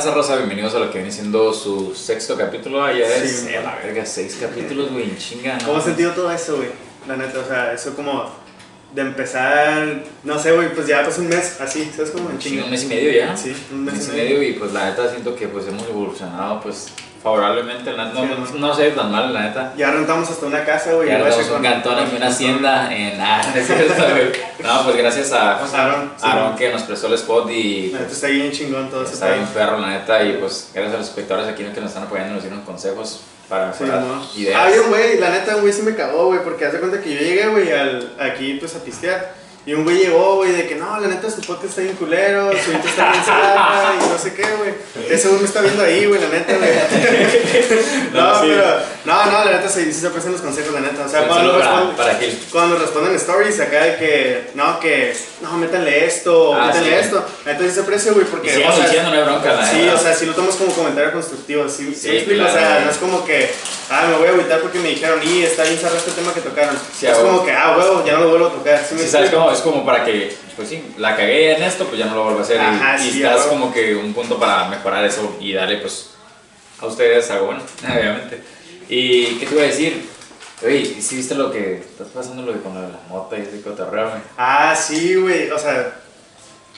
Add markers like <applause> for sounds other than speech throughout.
tranza rosa? Bienvenidos a lo que viene siendo su sexto capítulo. Ya es, Sí, eh, la verga, seis capítulos, güey, chinga. ¿no? ¿Cómo has sentido todo eso, güey? La neta, o sea, eso como de empezar, no sé, güey, pues ya pasó un mes, así, ¿sabes? Como en Chinga, chinga. un mes y medio ya. Sí, un Un mes mes y medio y pues la neta siento que pues hemos evolucionado pues favorablemente. la- no, Sí, no, ¿no? no tan mal, la neta. Ya rentamos hasta una casa, güey. Ya yo hacer un cantón aquí, una hacienda en... Ah, <laughs> no. No, pues gracias a ¿cómo se llama? Aaron, sí. Aaron que nos prestó el spot y La neta pues, está bien chingón todo está bien perro, la neta. Y pues gracias a los espectadores aquí que nos están apoyando, nos dieron consejos para Sí, ¿no? ideas. Ah, bien, güey, la neta, güey se me cagó, güey, porque hace cuenta que yo llegué, güey, al, aquí, pues, a pistear. Y un güey llegó, güey, de que no, la neta, su podcast está bien culero, su intro está bien zarra, y no sé qué, güey. Ese güey me está viendo ahí, güey, la neta, güey. <laughs> no, No, sí. pero, no, no, la neta, sí, sí se aprecian los consejos, la neta. O sea, cuando, para, responden, para cuando responden stories acá de que, no, que, no, métanle esto, Ah, métanle sí. esto. Entonces sí se aprecia, güey, porque, sigamos o sea, diciendo, no hay bronca, la Sí, neta. o sea, si lo tomas como comentario constructivo, sí, sí, Sí, explico, claro, o sea, no es como que, ah, me voy a agüitar porque me dijeron, y está bien zarra este tema que tocaron. Sí, es como que, ah, huevo, ya no lo vuelvo a tocar. ¿sí me Sí, ¿sabes cómo? Es como para que, pues sí, la cagué en esto, pues ya no lo vuelvo a hacer. y- Ajá, y sí, estás a huevo. como que un punto para mejorar eso y darle, pues, a ustedes algo bueno, <laughs> obviamente. ¿Y qué te iba a decir? Oye, ¿sí viste lo que estás pasando lo de con la mota y ese cotorreo, güey? Ah, sí, güey, o sea,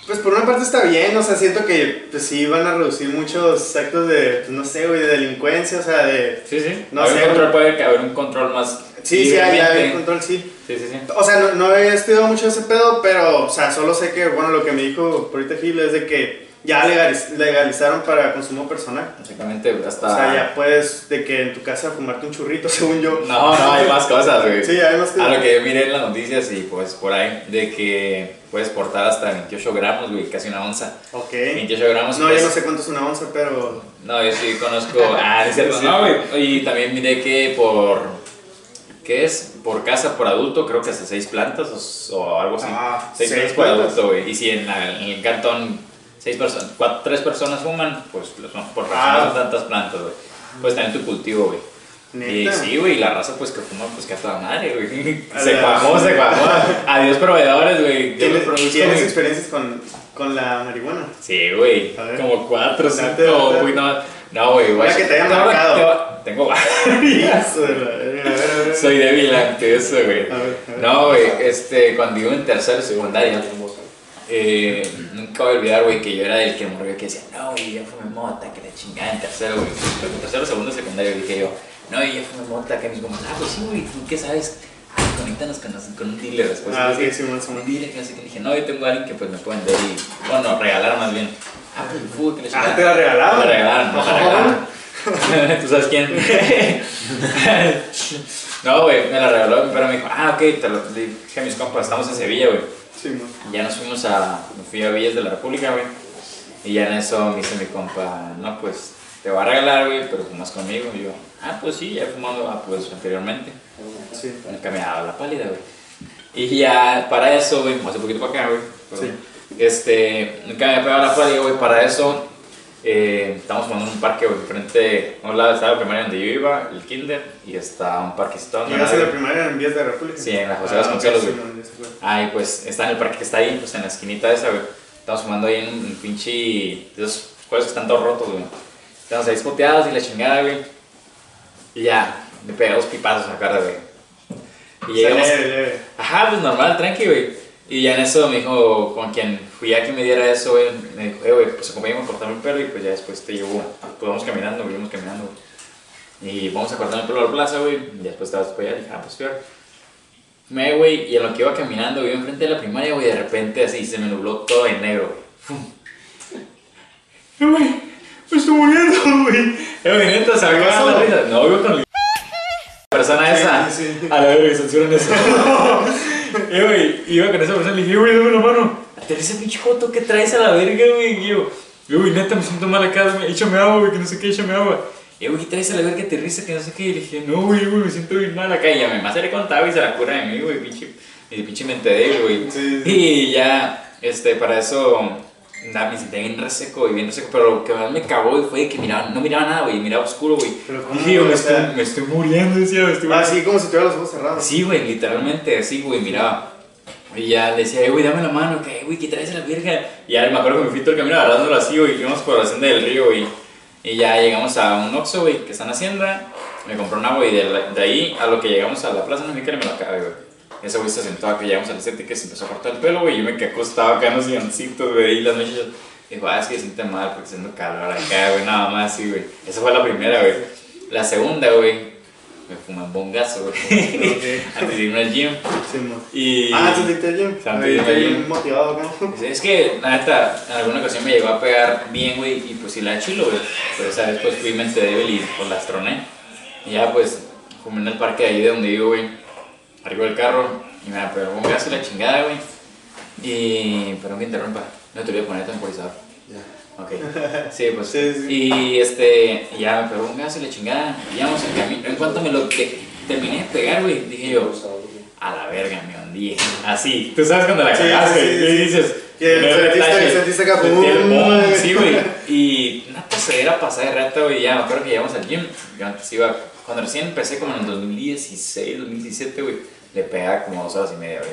pues por una parte está bien, o sea, siento que, pues sí, van a reducir muchos actos de, pues, no sé, güey, de delincuencia, o sea, de... Sí, sí. No sé, un control, puede que haber un control más. Sí, sí, hay, hay control, sí. Sí, sí, sí. O sea, no, no he estudiado mucho ese pedo, pero, o sea, solo sé que, bueno, lo que me dijo ahorita Gil es de que ya legaliz- legalizaron para consumo personal. Básicamente, hasta. O sea, ya puedes de que en tu casa fumarte un churrito, <laughs> según yo. No, no, hay más cosas, güey. Sí, hay más que... A lo que yo miré en las noticias y pues por ahí, de que puedes portar hasta 28 gramos, güey, casi una onza. Ok. 28 gramos. No, pues, yo no sé cuánto es una onza, pero... No, yo sí conozco. <laughs> Ah, es cierto. Sí. No, güey. Y también miré que por. ¿Qué es? Por casa, por adulto, creo que hasta 6 plantas o, o algo así. Ah, 6 seis plantas por adulto, güey. Y si en, la- en el cantón 6 personas, 3 personas fuman, pues por Ah. son tantas plantas, güey. Pues también tu cultivo, güey. Y sí, güey, y la raza pues que fuma, pues que a toda madre, güey. Se cuajó, se cuajó. Adiós proveedores, güey. ¿Tienes, los produzco, ¿tienes güey. experiencias con, con la marihuana? Sí, güey. Como cuatro, cinco, güey, no. No, güey, güey. Que te haya Te voy a- marcado. Tengo varias. <laughs> Soy débil ante eso, güey. No, güey, este, cuando iba en tercero secundaria, eh, nunca voy a olvidar, güey, que yo era el que morrió que decía, no, güey, ya fumé mota, que la chingada en tercero, güey. En tercero, segundo, de secundaria, dije yo, no, ya fumé mota, que mis compas, ah, pues sí, güey, ¿tú qué sabes? Ah, conéctanos con, con un dealer después. Ah, sí, sí, más o un menos. dealer, que no sé qué. Dije, no, yo tengo a alguien que pues me puede vender y, bueno, regalar más bien. Ah, pues el fútbol, que la Ah, te la regalaron. Me la regalaron, la <laughs> regalaron. ¿Tú sabes quién? <laughs> no, güey, me la regaló, pero me dijo, ah, ok, te lo le dije a mis compas, estamos en Sevilla, güey. Sí. Ya nos fuimos a, me fui a Villas de la República, güey. Y ya en eso me dice mi compa, no, pues, te voy a regalar, güey, pero fumas conmigo. Y yo, ah, pues sí, ya he fumado, ah, pues, anteriormente. Sí. Nunca me daba la pálida, güey. Y ya para eso, güey, hace poquito para acá, güey. Este, nunca me pegado la pálida, güey. Para eso, eh, estamos jugando en un parque, güey, frente, a un lado estaba la primaria donde yo iba, el kinder, y está un parquecito. donde ¿Llegaste a nadie- la primaria en Vías de la República? Sí, en la José Ah, Vasconcelos, ok, sí, se fue. Ay, pues está en el parque que está ahí, pues en la esquinita esa, güey. Estamos fumando ahí en un pinche. de esos juegos que están todos rotos, güey. Estamos ahí spoteados y la chingada, güey. Y ya, me pegué dos pipazos a la cara, güey. Y llegamos. leve, leve. Ajá, pues normal, tranqui, güey. Y ya en eso me dijo, con quien fui a que me diera eso, güey, me dijo, eh, güey, pues acompáñame a cortarme el pelo y pues ya después te llevo, pues vamos caminando, güey, vamos caminando, güey. Y vamos a cortarme el pelo a la plaza, güey, y después te vas para allá, y dije, ah, pues peor. Me, güey, y en lo que iba caminando, güey, enfrente de la primaria, güey, de repente así se me nubló todo en negro, güey. <laughs> Eh, güey, me estoy muriendo, güey. Eh, güey, neta, se me ¿Ibas acaba la risa. No, iba con el <laughs> persona esa. Sí, sí. A la verga, censuran eso. <laughs> <laughs> eh, güey, iba con esa persona y le dije, güey, dame la mano. Aterriza pinche joto que traes a la verga, güey. Y yo, "Eh, güey, neta, me siento mal acá, échame agua, güey, que no sé qué, échame agua. Y güey, ¿qué traes a la verga? Aterriza, que no sé qué. Y le dije, no, güey, güey, me siento bien mal acá. Y ya me más le contaba y se la cura de mí, güey, pinche, y pinche mente débil, güey. Sí, sí. Y ya, este, para eso, me sentí bien reseco, güey, bien reseco. Pero lo que más me cagó, fue que miraba, no miraba nada, güey, miraba oscuro, güey. Pero ¿cómo, Dije, yo, me, estoy, me estoy muriendo, decía, me estoy muriendo. sí, como si tuviera los ojos cerrados. Sí, güey, literalmente así, güey, miraba. Y ya le decía, güey, dame la mano, que, güey, que traes a la verga. Y ya me acuerdo que me fui todo el camino agarrándolo así, güey, íbamos por la senda del río, güey. Y ya llegamos a un Oxxo, güey, que está en Hacienda. Me compró un agua y de, la- de ahí a lo que llegamos a la plaza no me me lo acabé, güey. Ese güey se sentó acá, llegamos a la estética y se empezó a cortar el pelo, güey. Yo me quedé acostado acá en los silloncitos, güey, y las mechas. Dijo, ah, es que se siente mal porque haciendo calor acá, güey, nada más, sí, güey. Esa fue la primera, güey. La segunda, güey, me fumé un bongazo, güey. Ok. <laughs> Antes de irme al gym. Sí. Y... Ah, ¿tú te gym? Antes de irme al gym. motivado acá. Es que, neta, en alguna ocasión me llegó a pegar bien, güey, y pues sí la chilo, güey. Pero esa vez pues fui mente débil y pues las troné. Y ya pues, fumé en el parque de ahí de donde vivo, güey. Arriba del carro, y me pegó un gas y la chingada, güey. Y, perdón que interrumpa, no te voy a poner temporizador. Ya. Ok. Sí, pues. <laughs> Sí, sí. Y este, ya me pegó un gas y la chingada. Y ya vamos en camino. En cuanto me lo te- terminé de pegar, güey, dije yo, a la verga, me hundí. Así, tú sabes cuando la Sí, cagas, sí, güey, sí, y dices, Que "No, sentiste- detalle". sentiste boom, güey. Sí, güey. <laughs> Y una pasadera pasada de rata, güey, ya me acuerdo que llegamos al gym. Yo antes iba, cuando recién empecé, como en el 2016, 2017, güey, le pegaba como dos horas y media, güey.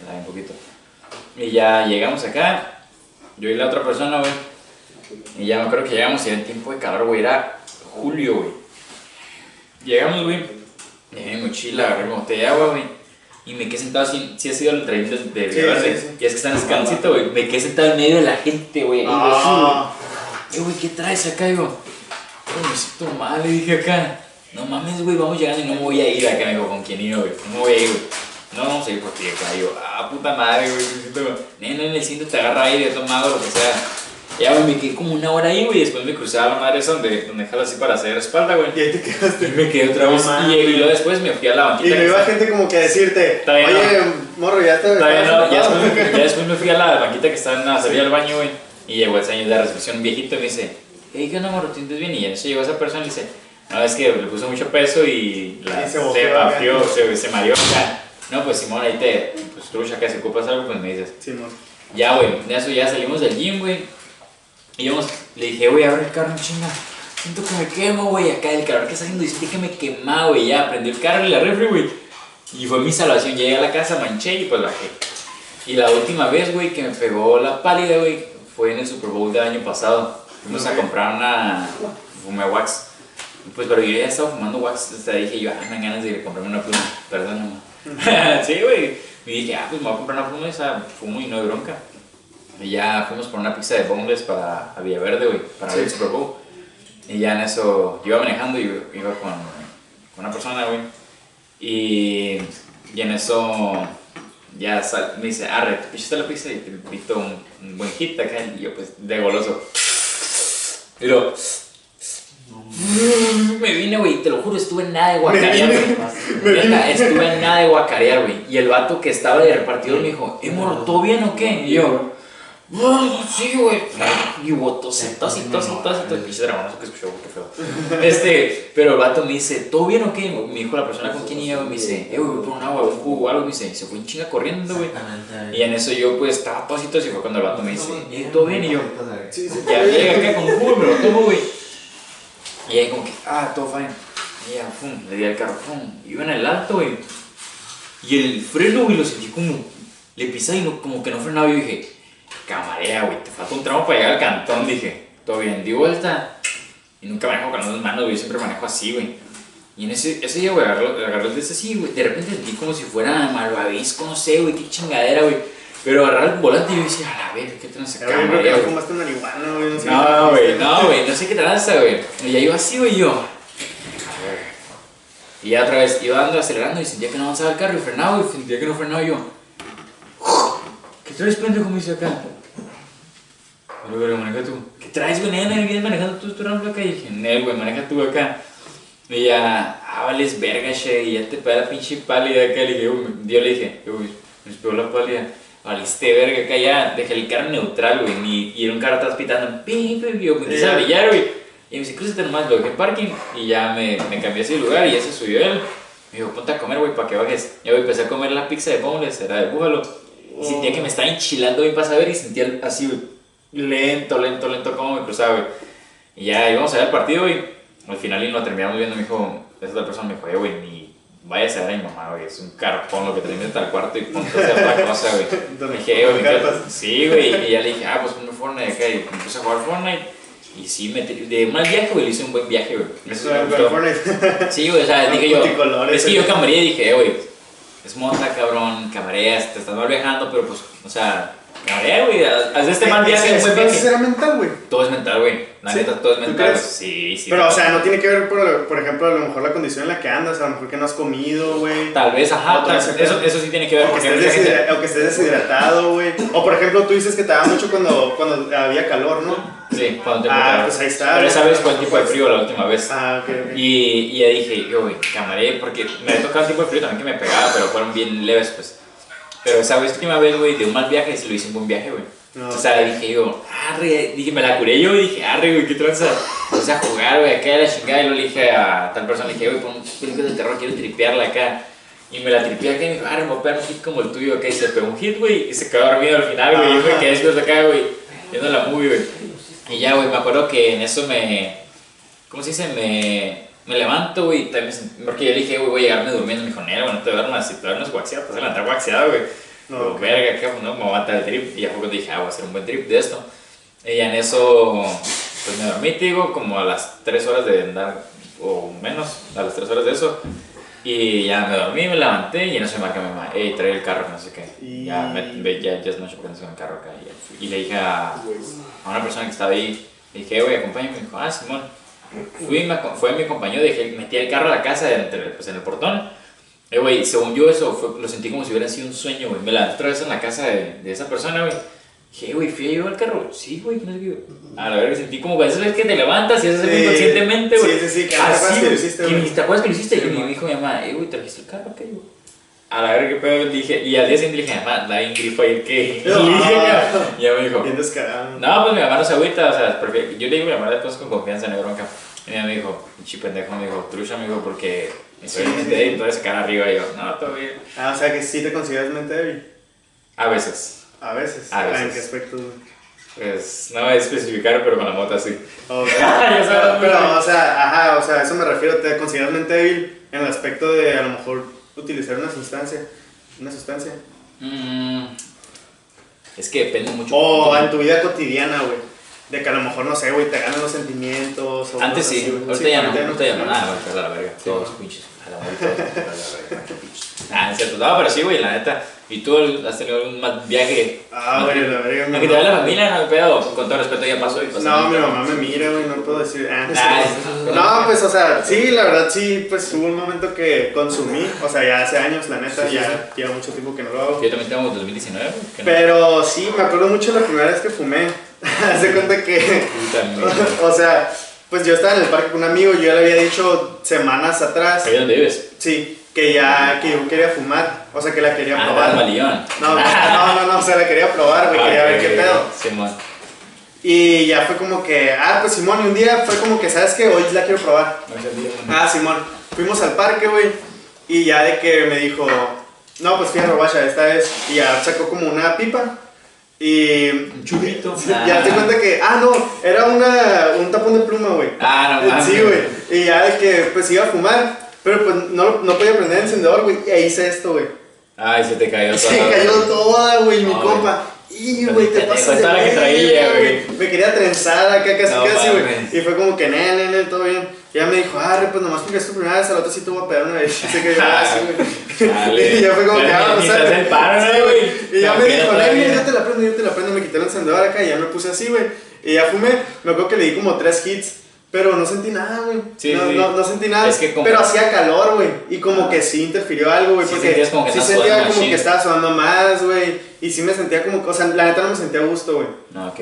Me daba un poquito. Y ya llegamos acá, yo y la otra persona, güey. Y ya me acuerdo que llegamos y era en tiempo de calor, güey, era julio, güey. Llegamos, güey, llevé mi mochila, agarré mi botella de agua, güey. Y me quedé sentado así, sí ha sido el tren de, de Sí, Villaverde. sí, sí. Y es que está en escaloncito, güey. Me quedé sentado en medio de la gente, güey. Ah, eh, güey, ¿qué traes acá? Digo, "Oh, me siento mal, le dije acá. No mames, güey, vamos llegando y no me voy a ir acá, me dijo, ¿con quién iba, güey? No me voy a ir, güey. No, vamos a ir por ti acá. Digo, ah, puta madre, güey, me. Nene, en el cinto te agarra aire, tomado, lo que sea. Ya, güey, me quedé como una hora ahí, güey, y después me crucé a la madre esa donde, donde jala así para hacer espalda, güey. y ahí te quedaste. Y me quedé otra No vez, y, y luego después me fui a la Y banquita. no que iba está- gente como que a decirte, oye, morro, ya te Todavía no, ya ocupado". después, ya después me fui a la banquita que está en la salida del baño, güey. Y llegó el señor de la recepción viejito y me dice, hey, ¿qué onda, morro? ¿Te bien? Y en eso llegó esa persona y dice, no, es que le puso mucho peso y, la, Y se se, se, se mareó. No, pues Simón, ahí te, pues trucha, que si ocupas algo, pues me dices. Mo. Ya, güey, de eso ya salimos del gym, güey. Y íbamos, le dije, güey, abre el carro, chinga. Siento que me quemo, güey, acá el calor que está haciendo. Sentí que me quemaba, güey. Ya, prendí el carro y la refri, güey. Y fue mi salvación. Llegué a la casa, manché y pues bajé. Y la última vez, güey, que me pegó la pálida, güey, fue en el Super Bowl del año pasado. Fuimos a comprar una. Fumé wax. Pues, pero yo ya estaba fumando wax. Hasta dije yo, ah, me dan ganas de comprarme una pluma. Perdón, mamá. <laughs> sí, güey. Y dije, ah, pues me voy a comprar una pluma esa. Fumo y no hay bronca. Y ya fuimos por una pizza de boneless para a Villaverde, güey, para ver el Super Bowl. Y ya en eso, yo iba manejando y iba con, con una persona, güey. Y, y en eso, ya sal- me dice, arre, ¿te pichaste la pizza? Y te invito un, un buen hit acá. Y yo, pues, de goloso. Y luego, me vine, güey, te lo juro, estuve en nada de guacarear, güey. Estuve en nada de guacarear, güey. Y el vato que estaba de repartidor me dijo, ¿eh, moro, todo bien o qué? Y yo, "Ah, sí, güey. Y hubo tos, tos y tos y tos y tos. Pinche dragonazo que escuchó, qué feo. Este, pero el vato me dice, ¿todo bien o qué? Me dijo la persona con quien iba, me dice, eh, güey, voy por un agua, un jugo o algo. Me dice, se fue en chinga corriendo, güey. Y en eso yo, pues, estaba tos y tos y fue cuando el vato me dice, ¿todo bien? Y yo, ya llega acá con jugo, me lo tomo, güey. Y ahí como que, ah, todo fine. Y ya, pum, le di al carro, pum. Iba en el alto, güey. Y el freno, güey, lo sentí como, le pisé y como que no frenaba. Y dije, camarea, güey, te falta un tramo para llegar al cantón. Dije, todo bien, di vuelta. Y nunca manejo con las manos, güey, yo siempre manejo así, güey. Y en ese, ese día, güey, agarré el de ese así, güey. De repente sentí como si fuera malvavisco, no sé, güey, qué chingadera, güey. Pero agarrar el volante y yo decía, a la verga, ¿qué tranza Yo creo que fumaste marihuana, güey, no sé. No, güey, no, güey, no sé qué tranza, güey. Y ya iba así, güey, yo. A ver. Y ya otra vez iba dando, acelerando y sentía que no avanzaba el carro y frenaba, y sentía que no frenaba y yo. ¿Qué traes, pendejo? Me dice acá. Pero, güey, maneja tú. ¿Qué traes, güey? Nena, vienes manejando tú, tú rampa acá. Y dije, Nel, güey, maneja tú acá. Y ya, ah, vales verga, che, y ya te pega la pinche pálida acá. Le dije, yo le dije, güey, me pegó la pálida. Valiste verga acá ya, dejé el carro neutral, güey, y era un carro atrás pitando, pim, pim, y yo me Ya. brillar, güey. Y me dice, cruzate nomás, lo dejé en parking, y ya me, me cambié ese lugar, y ya se subió él. Me dijo, ponte a comer, güey, para que bajes. Ya, güey, empecé a comer la pizza de boneless, era de búfalo. Y sentía que me estaba enchilando bien para saber, y sentía así, güey, lento, lento, lento, como me cruzaba, güey. Y ya íbamos a ver el partido, güey. Al final y lo terminamos viendo, me dijo, esa otra persona me dijo, eh, güey, ni, vaya a ser a mi mamá, güey, es un carpón lo que te metes al cuarto y ponte a hacer otra cosa, güey. <laughs> Dije, güey, carpas. quedo- sí, güey, y ya le dije, ah, pues ponme Fortnite acá y me puse a jugar Fortnite. Y sí, me de mal viaje, güey, le hice un buen viaje, güey. Eso me gustó. <laughs> Sí, güey, o sea, dije yo, es que yo güey. camaré y dije, eh, güey, es monta, cabrón, camareas, te estás mal viajando, pero pues, o sea, camaré, güey, haz este mal viaje ese viaje. será mental, güey. Todo es mental, güey, la ¿Sí? neta, todo es ¿Tú mental. crees? Sí, sí. Pero, o tal- sea, no tiene que ver, por, por ejemplo, a lo mejor la condición en la que andas, a lo mejor que no has comido, güey. Tal vez, ajá, tal- vez, eso, eso sí tiene que ver O que, estés gente- o que estés deshidratado, güey. O por ejemplo, tú dices que te daba mucho cuando, cuando había calor, ¿no? Sí, cuando te Ah, pues ahí está, Pero esa vez fue el tipo de frío la última vez. Ah, ok, ok. Y, y ya dije, yo, güey, camaré, porque me había tocado un tipo de frío también que me pegaba, pero fueron bien leves, pues. Pero esa última vez, güey, de un mal viaje, sí lo hice un buen viaje, güey. No. O sea, dije yo, arre, dije, me la curé yo y dije, arre, güey, qué tranza. Empecé a jugar, güey, acá de la chingada, y luego le dije a tal persona, le dije, güey, pon películas de terror, quiero tripearla acá. Y me la tripeé acá y me dijo, arre, me voy a pegar un hit como el tuyo, acá. Y se pegó un hit, güey, y se quedó dormido al final, güey. Y me quedé después acá, güey, viendo la movie, güey. Y ya, güey, me acuerdo que en eso me. ¿Cómo se dice? Me, me levanto, güey. sent- Porque yo le dije, güey, voy a llegarme durmiendo. Me dijo, Nero, no te duermas. Si te duermes guaxiado, te vas a levantar guaxiado, güey. No, No, ok. verga, ¿qué? Pues no, me voy a matar el trip. Y ya fue cuando dije, ah, voy a hacer un buen trip de esto. Y en eso, pues me dormí, te digo, como a las 3 horas de andar, o menos, a las 3 horas de eso. Y ya me dormí, me levanté y en eso me marca mi mamá, hey, trae el carro, que no sé qué. Y- Ya, me, ya, ya es noche porque no el carro acá. Y. Y le dije a, a una persona que estaba ahí, le dije, güey, acompáñame. Me dijo, ah, Simón. Fui, me, fue, me acompañó, dejé, metí el carro a la casa entre, pues, en el portón. Eh, güey, según yo eso fue- lo sentí como si hubiera sido un sueño, güey. Me levanté otra vez en la casa de, de esa persona, güey. Dije, güey, fui a llevar el carro. Sí, güey, no sé qué. A la verga, sentí como que esas veces que te levantas y haces algo Sí. inconscientemente, güey. Sí, sí, sí, que Así, que lo hiciste, güey. te acuerdas que lo hiciste. Sí, y me dijo mi mamá, eh, güey, trajiste el carro, ¿qué, güey? A la verga, qué pedo, dije. Y al día siguiente dije, mamá, bien grifo ahí, ¿qué? <laughs> Y No. dije, ya, me dijo, Bien descarado. no, pues mi mamá no se agüita, o sea, prefiero- yo le digo a mi mamá cosas con confianza, no hay bronca. Y mi mamá me dijo, pinche pendejo, me dijo, trucha, me dijo, porque Sí, en sí, mente sí. y todo ese cara arriba. Y yo, no, todo bien. Ah, o sea que sí te consideras mente débil. A veces. A veces. A veces. ¿En qué aspecto? Pues no voy a especificar, pero con la moto así. Ok. <laughs> Ya sabes, pero, pero, o sea, ajá, o sea, eso me refiero. ¿Te consideras mente débil en el aspecto de a lo mejor utilizar una sustancia? Una sustancia. Mm, es que depende mucho. O en tu vida cotidiana, güey. De que a lo mejor, no sé, güey, te ganan los sentimientos. O Antes sí, güey. ahorita Sí, ya no, ahorita ya no, no. nada, ahorita a la verga, todos pinches, a la verga, a la verga. Ah, es cierto, no, pero sí, güey, la neta, ¿y tú has tenido algún viaje? Ah, güey, la verga. Aunque te vea la familia, no me pedo, con todo respeto ya pasó y pasó. No, mi mamá me mira, güey, no puedo decir. Ah, Ah, sí. eso- No, pues, o sea, sí, la verdad, sí, pues hubo un momento que consumí, o sea, ya hace años, la neta, Sí, sí, ya lleva mucho tiempo que no lo hago. Yo también tengo 2019, güey, que no. Pero sí, me acuerdo mucho la primera vez que fumé. <laughs> Hace cuenta que, o sea, pues yo estaba en el parque con un amigo, yo ya le había dicho semanas atrás, ¿Ahí dónde vives? sí, que ya, que yo quería fumar, o sea, que la quería Ah, probar. No, no, no, no, o sea, la quería probar, güey, quería Ah, ver qué pedo. Simón. Y ya fue como que, ah, pues Simón, y un día fue como que, ¿sabes qué? Hoy la quiero probar. Ah, Simón, fuimos al parque, güey, y ya de que me dijo, no, pues fui a Robacha esta vez, y ya sacó como una pipa, y Un churrito. ya te cuenta que, ah, no, era una, un tapón de pluma, güey. Ah, no. Sí, güey, y ya de que, pues iba a fumar, pero pues no, no podía prender el encendedor, güey, e hice esto, güey. Ay, se te cayó <laughs> Se todo. cayó toda, güey, mi No, compa. Y, güey, te pasas de que traía, güey. Me quería trenzar acá casi, No casi, güey. Y fue como que, nene, nene, todo bien. Y ya me dijo, ah, pues nomás porque es tu primera vez, al otro sí te voy a pegar una vez. <laughs> Así que yo, ah, sí, güey. <laughs> <laughs> Y ya fue como que, ah, ¿no, güey? Y ya me dijo, nene, yo te la prendo, yo te la prendo. Me quité el encendedor acá y ya me puse así, güey. Y ya fumé. Me acuerdo que le di como tres hits. Pero no sentí nada, güey. Sí, no, sí. no, no sentí nada. Es que como- Pero hacía calor, güey. Y como que sí interfirió algo, güey. Sí porque sentías como que sí sentía como que estaba sudando más, güey. Y sí me sentía como. O sea, la neta no me sentía a gusto, güey.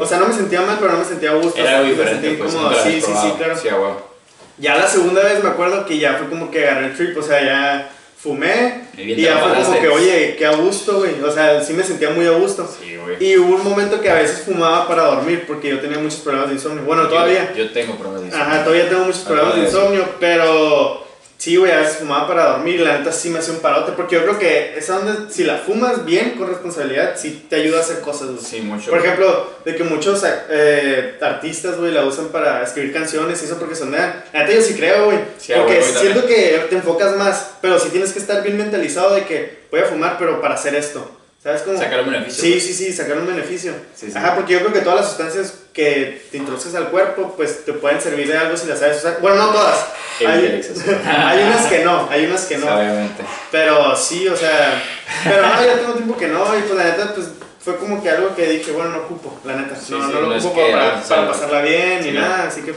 O sea, no me sentía mal, pero no me sentía a gusto. Era o sea, me diferente, sentí pues. como- sí, sí, sí, claro. Sí, a. Ya la segunda vez me acuerdo que ya fue como que agarré el trip, o sea, ya fumé. Y Y ya fue como que, oye, qué a gusto, güey. O sea, sí me sentía muy a gusto. Sí, güey. Y hubo un momento que a veces fumaba para dormir porque yo tenía muchos problemas de insomnio. Bueno, todavía. Yo, yo tengo problemas de Ajá, todavía tengo muchos problemas de Acabo de- insomnio, pero Sí, güey, a veces fumaba para dormir y la neta sí me hace un parote. Porque yo creo que esa donde, si la fumas bien, con responsabilidad, sí te ayuda a hacer cosas, güey. Sí, mucho. Por ejemplo, de que muchos eh, artistas, güey, la usan para escribir canciones y eso porque sonean. La neta yo sí creo, güey. Sí, porque siento que te enfocas más, pero sí tienes que estar bien mentalizado de que voy a fumar, pero para hacer esto. ¿Sabes cómo? Sacar un beneficio. Sí, pues. sí, sí, sacar un beneficio. Sí, sí. Ajá, porque yo creo que todas las sustancias que te introduces al cuerpo, pues te pueden servir de algo si las sabes usar. Bueno, no todas. <laughs> Hay, unas que no, hay unas que no. Obviamente. Pero sí, o sea, pero no, ya tengo tiempo que no, y pues la neta, pues fue como que algo que dije, bueno, no ocupo, la neta. Sí, no, no lo no ocupo que para, pasarla bien ni nada, así que,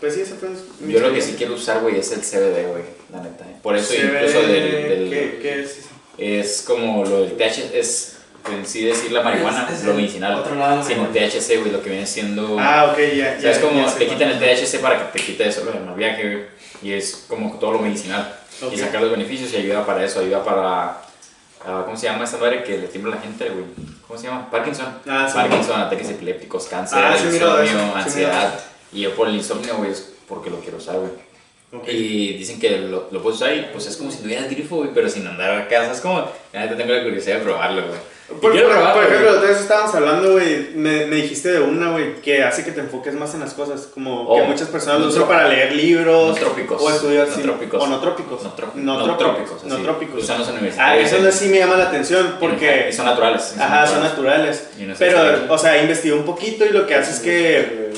pues sí, eso fue mi Yo lo que sí quiero usar, güey, es el CBD, güey, la neta. eh. Por eso Se incluso del, del- ¿Qué, qué es? Es como lo del THC, es en sí decir la marihuana, Es- es lo medicinal. otro lado. THC, güey, lo que viene siendo... Ah, ok, ya. ya ¿Sabes cómo ya te quitan el THC para que te quite eso, lo del viaje, güey? Y es como todo lo medicinal. Y sacar los beneficios y ayuda para eso, ayuda para... ah, ¿Cómo se llama esta madre que le tiembla a la gente, güey? ¿Cómo se llama? Parkinson. Ah, sí. Parkinson, ataques epilépticos, cáncer, Ah, sí, insomnio, sí, ansiedad. Y yo por el insomnio, güey, es porque lo quiero usar, güey. Y dicen que lo, lo puedes usar y pues es como si tuvieras grifo, güey, pero sin andar acá. ¿Sabes cómo? La neta tengo la curiosidad de probarlo, güey. Por, quiero por- probarlo, por ejemplo, vez estábamos hablando, güey, me, me dijiste de una, güey, que hace que te enfoques más en las cosas, como que Oh, muchas personas lo usan para leer libros, no trópicos, o estudiar, no sí, trópicos. o no trópicos, No, tro- no, no trópicos, trópicos, no trópicos. Usan los Ah, universitarios. eso eh. no sí me llama la atención, porque, Y son naturales. ajá, son naturales, Y no sé si- pero, o sea, investigué un poquito y lo que hace es que.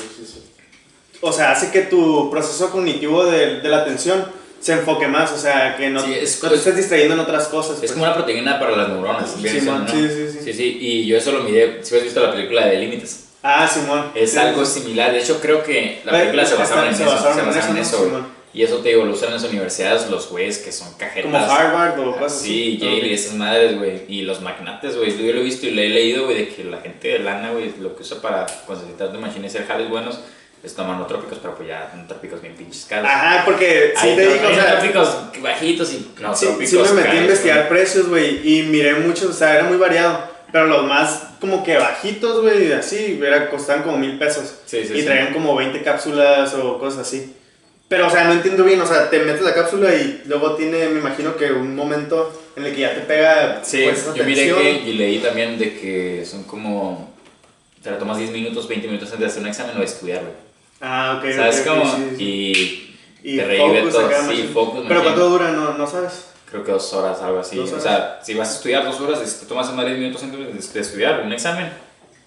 O sea, hace que tu proceso cognitivo de, de la atención se enfoque más, o sea, que no, Sí, es- no te estés distrayendo en otras cosas. Es pues. como una proteína para las neuronas. Sí, man, ¿no? sí, sí, sí. Sí, sí, y yo eso lo miré. Si has visto la película de Límites. Ah, Simón. Es Sí, algo sí. similar. De hecho, creo que la Pues, película se basaron en se eso. Se en basaron en eso. Y eso te digo, lo usan en las universidades los güeyes que son cajetas. Como Harvard o cosas Sí, así. Yale y esas madres, güey. Y los magnates, güey. Yo lo he visto y lo he leído, güey, de que la gente de lana, güey, lo que usa para de machines y hacer jales buenos es tomar no trópicos, pero pues ya trópicos bien pinches caros. Ajá, porque sí Hay te digo, o sea, trópicos bajitos y no sí, trópicos sí me metí a investigar precios, güey, y miré muchos, o sea, era muy variado. Pero los más como que bajitos, güey, así, era, costaban como mil pesos. Sí, sí, y sí. traían como 20 cápsulas o cosas así. Pero, o sea, no entiendo bien, o sea, te metes la cápsula y luego tiene, me imagino que un momento en el que ya te pega, Sí, pues, yo miré que y leí también de que son como. Te la tomas 10 minutos, 20 minutos antes de hacer un examen o de estudiar, güey. Ah, ok, ¿Sabes ok, ok, cómo? sí, sí. Y Y te focus todo. Sí, focus. Pero. ¿cuánto dura? No, no sabes. Creo que dos horas, algo así. Dos O horas. sea, si vas a estudiar dos horas, te tomas más 10 minutos antes de, de estudiar un examen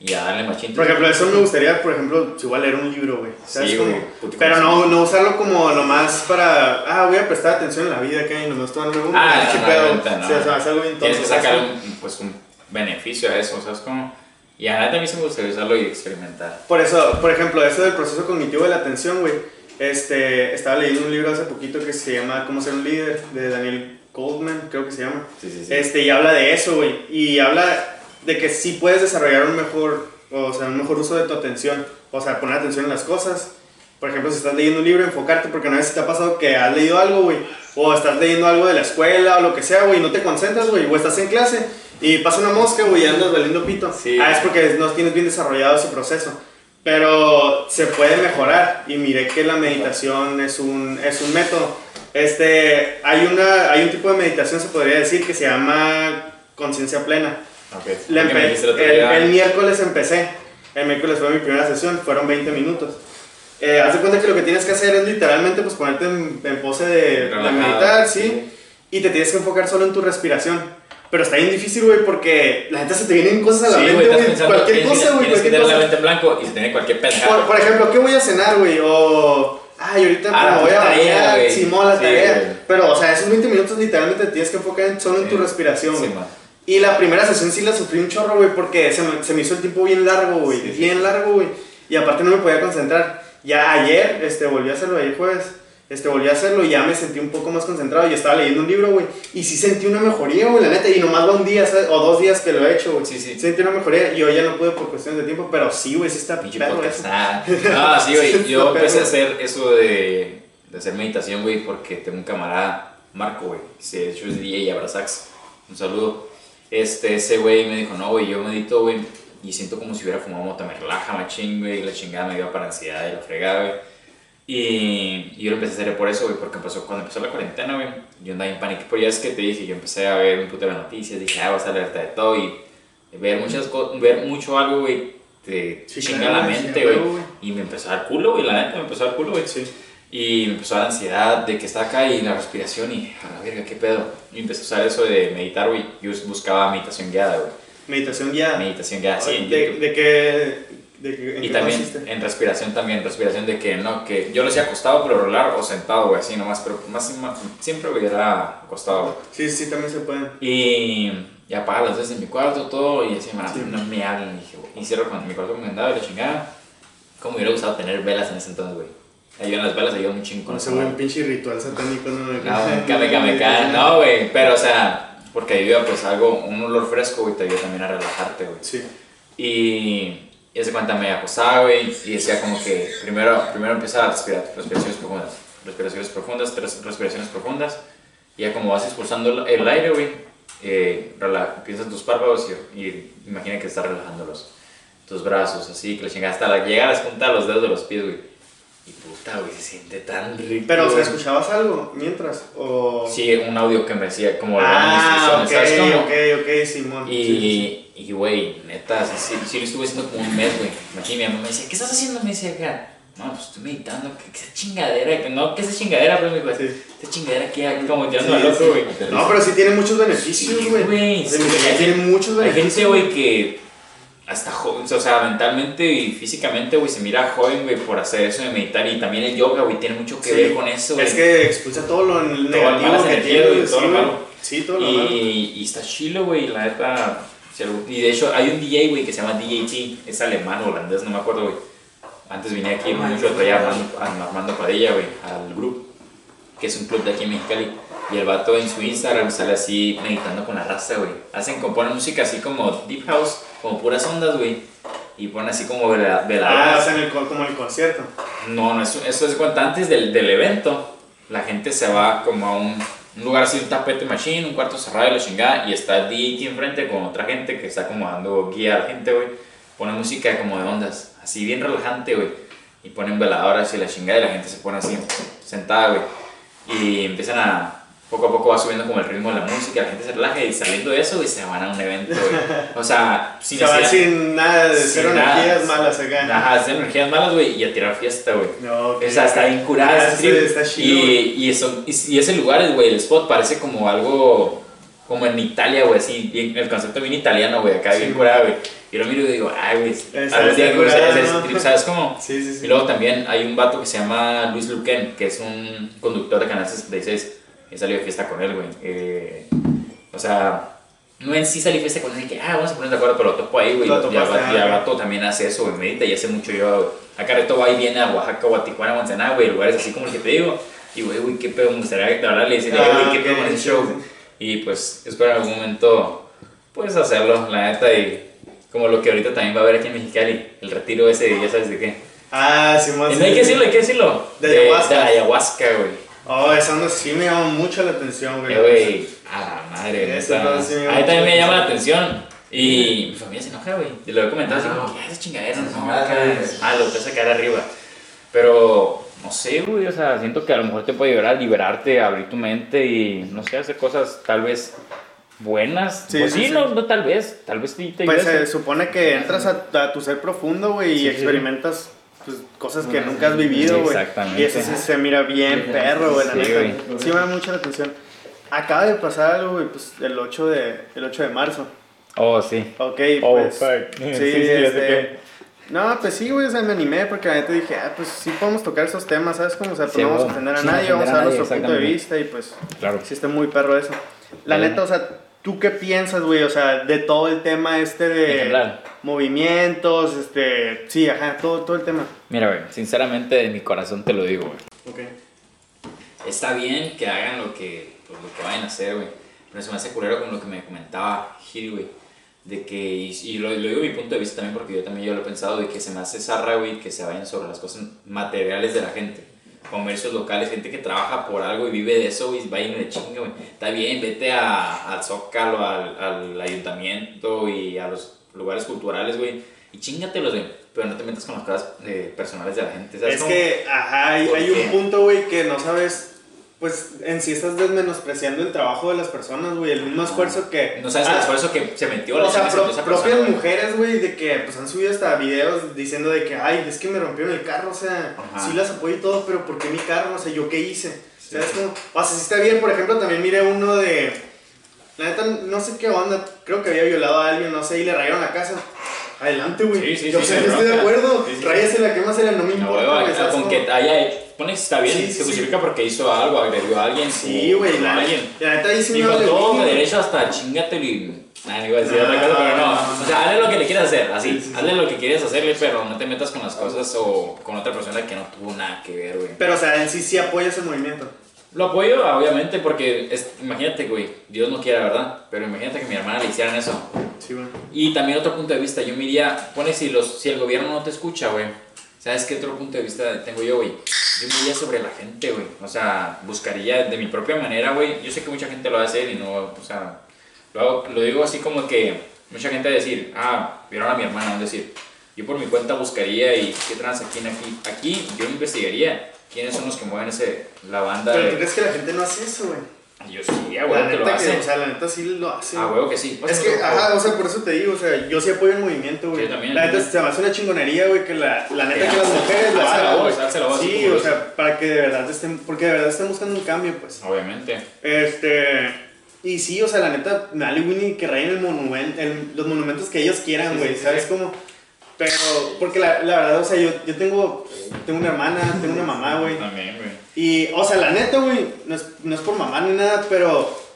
y a darle machín. Por ejemplo, eso me gustaría, por ejemplo, si voy a leer un libro, güey. ¿Sabes Sí, cómo? Pero no, no usarlo como nomás para, ah, voy a prestar atención en la vida acá y nomás tomarme un Ah, no, obviamente no. Sí, o sea, es algo bien Tienes que sacar un, pues, un beneficio a eso, ¿sabes cómo? Y a mí sí me gustaría usarlo y experimentar. Por eso, por ejemplo, eso del proceso cognitivo de la atención, güey. Este, estaba leyendo un libro hace poquito que se llama Cómo ser un líder, de Daniel Goldman, creo que se llama. Sí, sí, sí. Este, y habla de eso, güey. Y habla de que sí puedes desarrollar un mejor, o sea, un mejor uso de tu atención. O sea, poner atención en las cosas. Por ejemplo, si estás leyendo un libro, enfocarte, porque una vez te ha pasado que has leído algo, güey. O estás leyendo algo de la escuela o lo que sea, güey, y no te concentras, güey. O estás en clase y pasa una mosca, güey, y andas valiendo pito. Sí. Ah, es porque no tienes bien desarrollado ese proceso. Pero se puede mejorar y miré que la meditación es un, es un método. Este, hay, una, hay un tipo de meditación, se podría decir, que se llama conciencia plena. Ok. La Porque me empe- el el, miércoles empecé. El miércoles fue mi primera sesión, fueron 20 minutos. Eh, haz de cuenta que lo que tienes que hacer es literalmente pues, ponerte en, en pose de, de meditar, ¿sí? Y te tienes que enfocar solo en tu respiración. Pero está bien difícil, güey, porque la gente se te vienen cosas a la Sí, mente, güey. Cualquier cosa, güey, tienes que tener la mente en blanco y se tiene cualquier Por, pendejada. por ejemplo, ¿qué voy a cenar, güey? O. Ay, ahorita Ah, me voy a bañar. Simón, la Sí, tarea. Pero, o sea, esos 20 minutos literalmente te tienes que enfocar en- solo en tu Sí. respiración, Sí, güey. Y la primera sesión sí la sufrí un chorro, güey, porque se me, se me hizo el tiempo bien largo, güey. Sí, sí. bien largo, güey. Y aparte no me podía concentrar. Ya ayer, este, volví a hacerlo, ayer jueves, este, volví a hacerlo y ya me sentí un poco más concentrado. Y estaba leyendo un libro, güey. Y sí sentí una mejoría, güey, la neta. Y nomás va un día, ¿sabes? O dos días que lo he hecho, güey. Sí, sí. Sentí una mejoría. Y hoy ya no pude por cuestiones de tiempo, pero sí, güey, sí está Pinche perro. Ah, <laughs> no, sí, güey. Yo está empecé a hacer eso de, de hacer meditación, güey, porque tengo un camarada, Marco, güey. que De hecho es DJ y Abrazax. Un saludo. Este, ese güey me dijo, no, güey, yo medito, güey, y siento como si hubiera fumado mota. Me relaja machín, güey, y la chingada me dio para ansiedad y la fregada, güey. Y, y yo lo empecé a hacer por eso, güey, porque empezó, cuando empezó la cuarentena, güey, yo andaba en pánico. Pero ya es que te dije, yo empecé a ver un puto de noticias, dije, ah, vas a alerta de todo y ver muchas cosas, ver mucho algo, güey, te Sí, chinga la mente, güey. Y me empezó a dar culo, güey, la neta, me empezó a dar culo, güey. Sí. Y me empezó a dar ansiedad de que está acá y la respiración y a la verga, qué pedo. Y empecé a usar eso de meditar, güey. Yo buscaba meditación guiada, güey. Meditación guiada. Meditación guiada, sí, ¿De, de qué? De qué en Y también consiste? en respiración también, respiración de que no, que yo lo hacía acostado pero rolar o sentado, güey, así nomás, pero más, más- siempre, güey, era acostado. Sí, sí, también se pueden. Y, y apaga las luces en mi cuarto, todo, y así, Sí. no me hablan, y dije, güey, y cierro con mi cuarto con candado y la chingada. Como hubiera gustado tener velas en ese entonces, güey. Ayudan las velas, ayudan un chingo No sé, un pinche ritual satánico, no me me cae. No, güey, pero o sea, porque ayuda pues algo, un olor fresco, güey, te ayuda también a relajarte, güey. Sí. Y, y ese cuenta me acostaba, güey, y decía como que primero, primero empieza a respirar, respiraciones profundas, respiraciones profundas, tres respiraciones profundas, y ya como vas expulsando el, el aire, güey, eh, rela- piensas en tus párpados y, y imagina que estás relajándolos, tus brazos, así, que le chingas hasta la, llegar a las puntas de los dedos de los pies, güey. Y puta, güey, se siente tan rico. Pero, o sea. ¿escuchabas algo mientras? O... Sí, un audio que me decía como Ah, ok, ¿sabes cómo? ok, ok, Simón. Sí, sí, sí. Y, y, güey, neta, sí, sí, lo estuve haciendo como un mes, güey. Aquí mi mamá me decía, ¿qué estás haciendo? Me decía acá. No, pues estoy meditando, que, que esa chingadera, que no, que esa chingadera, pero me dijo, esta chingadera que como tirando al otro, güey. No, pero sí tiene muchos beneficios, güey. güey, O sea, sí, sí, hay tiene muchos Hay beneficios. gente, güey, que hasta, o sea, mentalmente y físicamente, güey, se mira joven, güey, por hacer eso de meditar. Y también el yoga, güey, tiene mucho que Sí. ver con eso, güey. Es que expulsa todo lo negativo malas que tiene, güey, todo sí, lo malo. Sí, todo lo malo. Y, y está chilo, güey, la neta. Y de hecho, hay un DJ, güey, que se llama DJT, es alemán o holandés, no me acuerdo, güey. Antes vine aquí mucho, traía Armando, Armando Padilla, güey, al grupo, que es un club de aquí en Mexicali. Y el vato en su Instagram sale así meditando con la raza, güey. Hacen, componen música así como deep house, como puras ondas, güey. Y ponen así como vela- Ah, veladoras. o sea, en el, co- como el concierto. No, no, eso, eso es cuenta antes del, del evento. La gente se va como a un, un lugar así, un tapete machine, un cuarto cerrado y la chingada. Y está DT enfrente con otra gente que está como dando guía a la gente, güey. Pone música como de ondas, así bien relajante, güey. Y ponen veladoras y la chingada y la gente se pone así, sentada, güey. Y empiezan a. Poco a poco va subiendo como el ritmo de la música, la gente se relaja y saliendo de eso, güey, se van a un evento, güey. O sea, sin Se va necesidad- sin nada de cero energías malas acá. Ajá, hacer energías malas, güey, y a tirar fiesta, güey. No, ok, O sea, está bien curada está chido. Y, y, eso, y, y ese lugar, güey, el spot parece como algo como en Italia, güey, así, bien- el concepto bien italiano, güey, acá Sí, bien güey. curada, güey. Y lo miro y digo, ay, güey, a ese ¿no? trip, ¿sabes cómo? Sí, sí, sí. Y luego también hay un vato que se llama Luis Luquen, que es un conductor de Canal 66. He salido de fiesta con él, güey. Eh, o sea, no en sí salí de fiesta con él, que, ah, vamos a poner de acuerdo, pero lo topo ahí, güey. Lo Y el topaste, vato- y el ah, vato también hace eso, güey, medita y hace mucho güey. Acá reto va y viene a Oaxaca o a Tijuana o a Ensenada, güey, lugares así como el que te digo. Y, güey, güey, qué pedo, me gustaría hablarle y decirle, Ah, güey, qué pedo con ese show. Y pues espero en algún momento, pues hacerlo, la neta, y como lo que ahorita también va a haber aquí en Mexicali, el retiro ese, ya sabes de qué. Ah, Simón. Sí, No hay que decirlo, hay que decirlo. De ayahuasca. De ayahuasca, güey. Oh, esa onda sí me llama mucho la atención, güey. Eh, güey, a la madre. No, sí me llama a mí también me llama la atención. Y mi familia se enoja, güey. Y lo he comentado así como, ¿qué es chingadera? No. Ah, lo que sacar arriba. Pero, no sé, güey, o sea, siento que a lo mejor te puede ayudar a liberarte, a abrir tu mente y, no sé, hacer cosas tal vez buenas. Sí, pues sí. No, no tal vez, tal vez sí te Pues se supone que entras a, a tu ser profundo, güey, y experimentas pues, cosas que nunca has vivido, güey. exactamente. Y eso sí se mira bien perro, güey, la sí, neta. güey. Sí me llama mucho la atención. Acaba de pasar algo, güey, pues el 8 de, el 8 de marzo. Oh, sí. Ok, Oh, pues. fuck. <laughs> Sí, Sí, sí, este. No, pues sí, güey, o sea, me animé porque la neta dije, ah, pues sí podemos tocar esos temas, ¿sabes? Como, o sea, pues Sí, no vamos a ofender a nadie, vamos a dar nuestro punto de vista y pues Claro. sí está muy perro eso. La neta, o sea, ¿tú qué piensas, güey? O sea, de todo el tema este En de general. Movimientos, este, sí, ajá, todo, todo el tema. Mira, güey, sinceramente de mi corazón te lo digo, güey. Ok. Está bien que hagan lo que, pues, lo que vayan a hacer, güey. Pero se me hace culero con lo que me comentaba Gil, güey. De que, y, y lo, lo digo mi punto de vista también porque yo también yo lo he pensado, de que se me hace zarra, güey, que se vayan sobre las cosas materiales de la gente. Comercios locales, gente que trabaja por algo y vive de eso, güey, va y de chinga, güey. Está bien, vete a, al Zócalo, al, al ayuntamiento y a los lugares culturales, güey. y chingatelos, güey. Pero no te metas con las cosas eh, personales de la gente. ¿sabes Es cómo? que, ajá, hay, un punto, güey, que no sabes. Pues en sí estás desmenospreciando el trabajo de las personas, güey. El mismo esfuerzo que. No sabes Ah, el esfuerzo que se metió O sea, se pro- metió esa propias persona, mujeres, güey, de que pues han subido hasta videos diciendo de que, ay, es que me rompieron el carro, o sea, Ajá. sí las apoyo y todo, pero ¿por qué mi carro? O sea, ¿yo qué hice? Sí. ¿Sabes cómo? O sea, si está bien, por ejemplo, también miré uno de, la neta, no sé qué onda, creo que había violado a alguien, no sé, y le rayaron la casa. Adelante, güey. Sí, sí, Yo sí, sé, yo estoy de acuerdo. Ráyasela, quémasela, no me No, importa, güey, ¿sabes con que haya, pones está bien, se justifica porque hizo algo, agredió a alguien. Sí, güey, la, alguien. la neta ahí sí me vale todo de derecho hasta chingatelo y. Nah, no iba a decir No, otra cosa, pero no. no, no. O sea, hazle lo que le quieras hacer, así. Sí, sí, sí. hazle lo que quieres hacerle, pero no te metas con las cosas o con otra persona que no tuvo nada que ver, güey. Pero, o sea, en sí sí apoyas el movimiento. Lo apoyo, obviamente, porque es- imagínate, güey, Dios no quiera, ¿verdad? Pero imagínate que mi hermana le hicieran eso. Sí, güey. Y también otro punto de vista, yo me iría, pone si, los, si el gobierno no te escucha, güey. ¿Sabes qué otro punto de vista tengo yo, güey? Yo me iría sobre la gente, güey. O sea, buscaría de mi propia manera, güey. Yo sé que mucha gente lo va a hacer y no, o sea, lo, hago- lo digo así como que mucha gente va a decir, ah, vieron a mi hermana, es decir, yo por mi cuenta buscaría y qué trans aquí, aquí, aquí, yo investigaría quiénes son los que mueven ese, la banda Pero de... tú crees que la gente no hace eso, güey. Yo sí, a La lo neta que, o sea, la neta sí lo hace. A huevo que sí. Pues Es que, ajá, o sea, por eso te digo, o sea, yo sí apoyo el movimiento, güey. Sí, también. La neta se me hace una chingonería, güey, que la, la neta Que que las mujeres lo voz, Sí, o sea, para que de verdad estén, porque de verdad están buscando un cambio, pues. Obviamente. Este, y sí, o sea, la neta, me vale Winnie que rayen el monumento, el- los monumentos que ellos quieran, güey, sí, sí, ¿sabes sí. cómo? Pero, porque la, la verdad, o sea, yo, yo tengo, tengo una hermana, tengo una mamá, güey. También, güey. Y, o sea, la neta, güey, no es, no es por mamá ni nada, pero.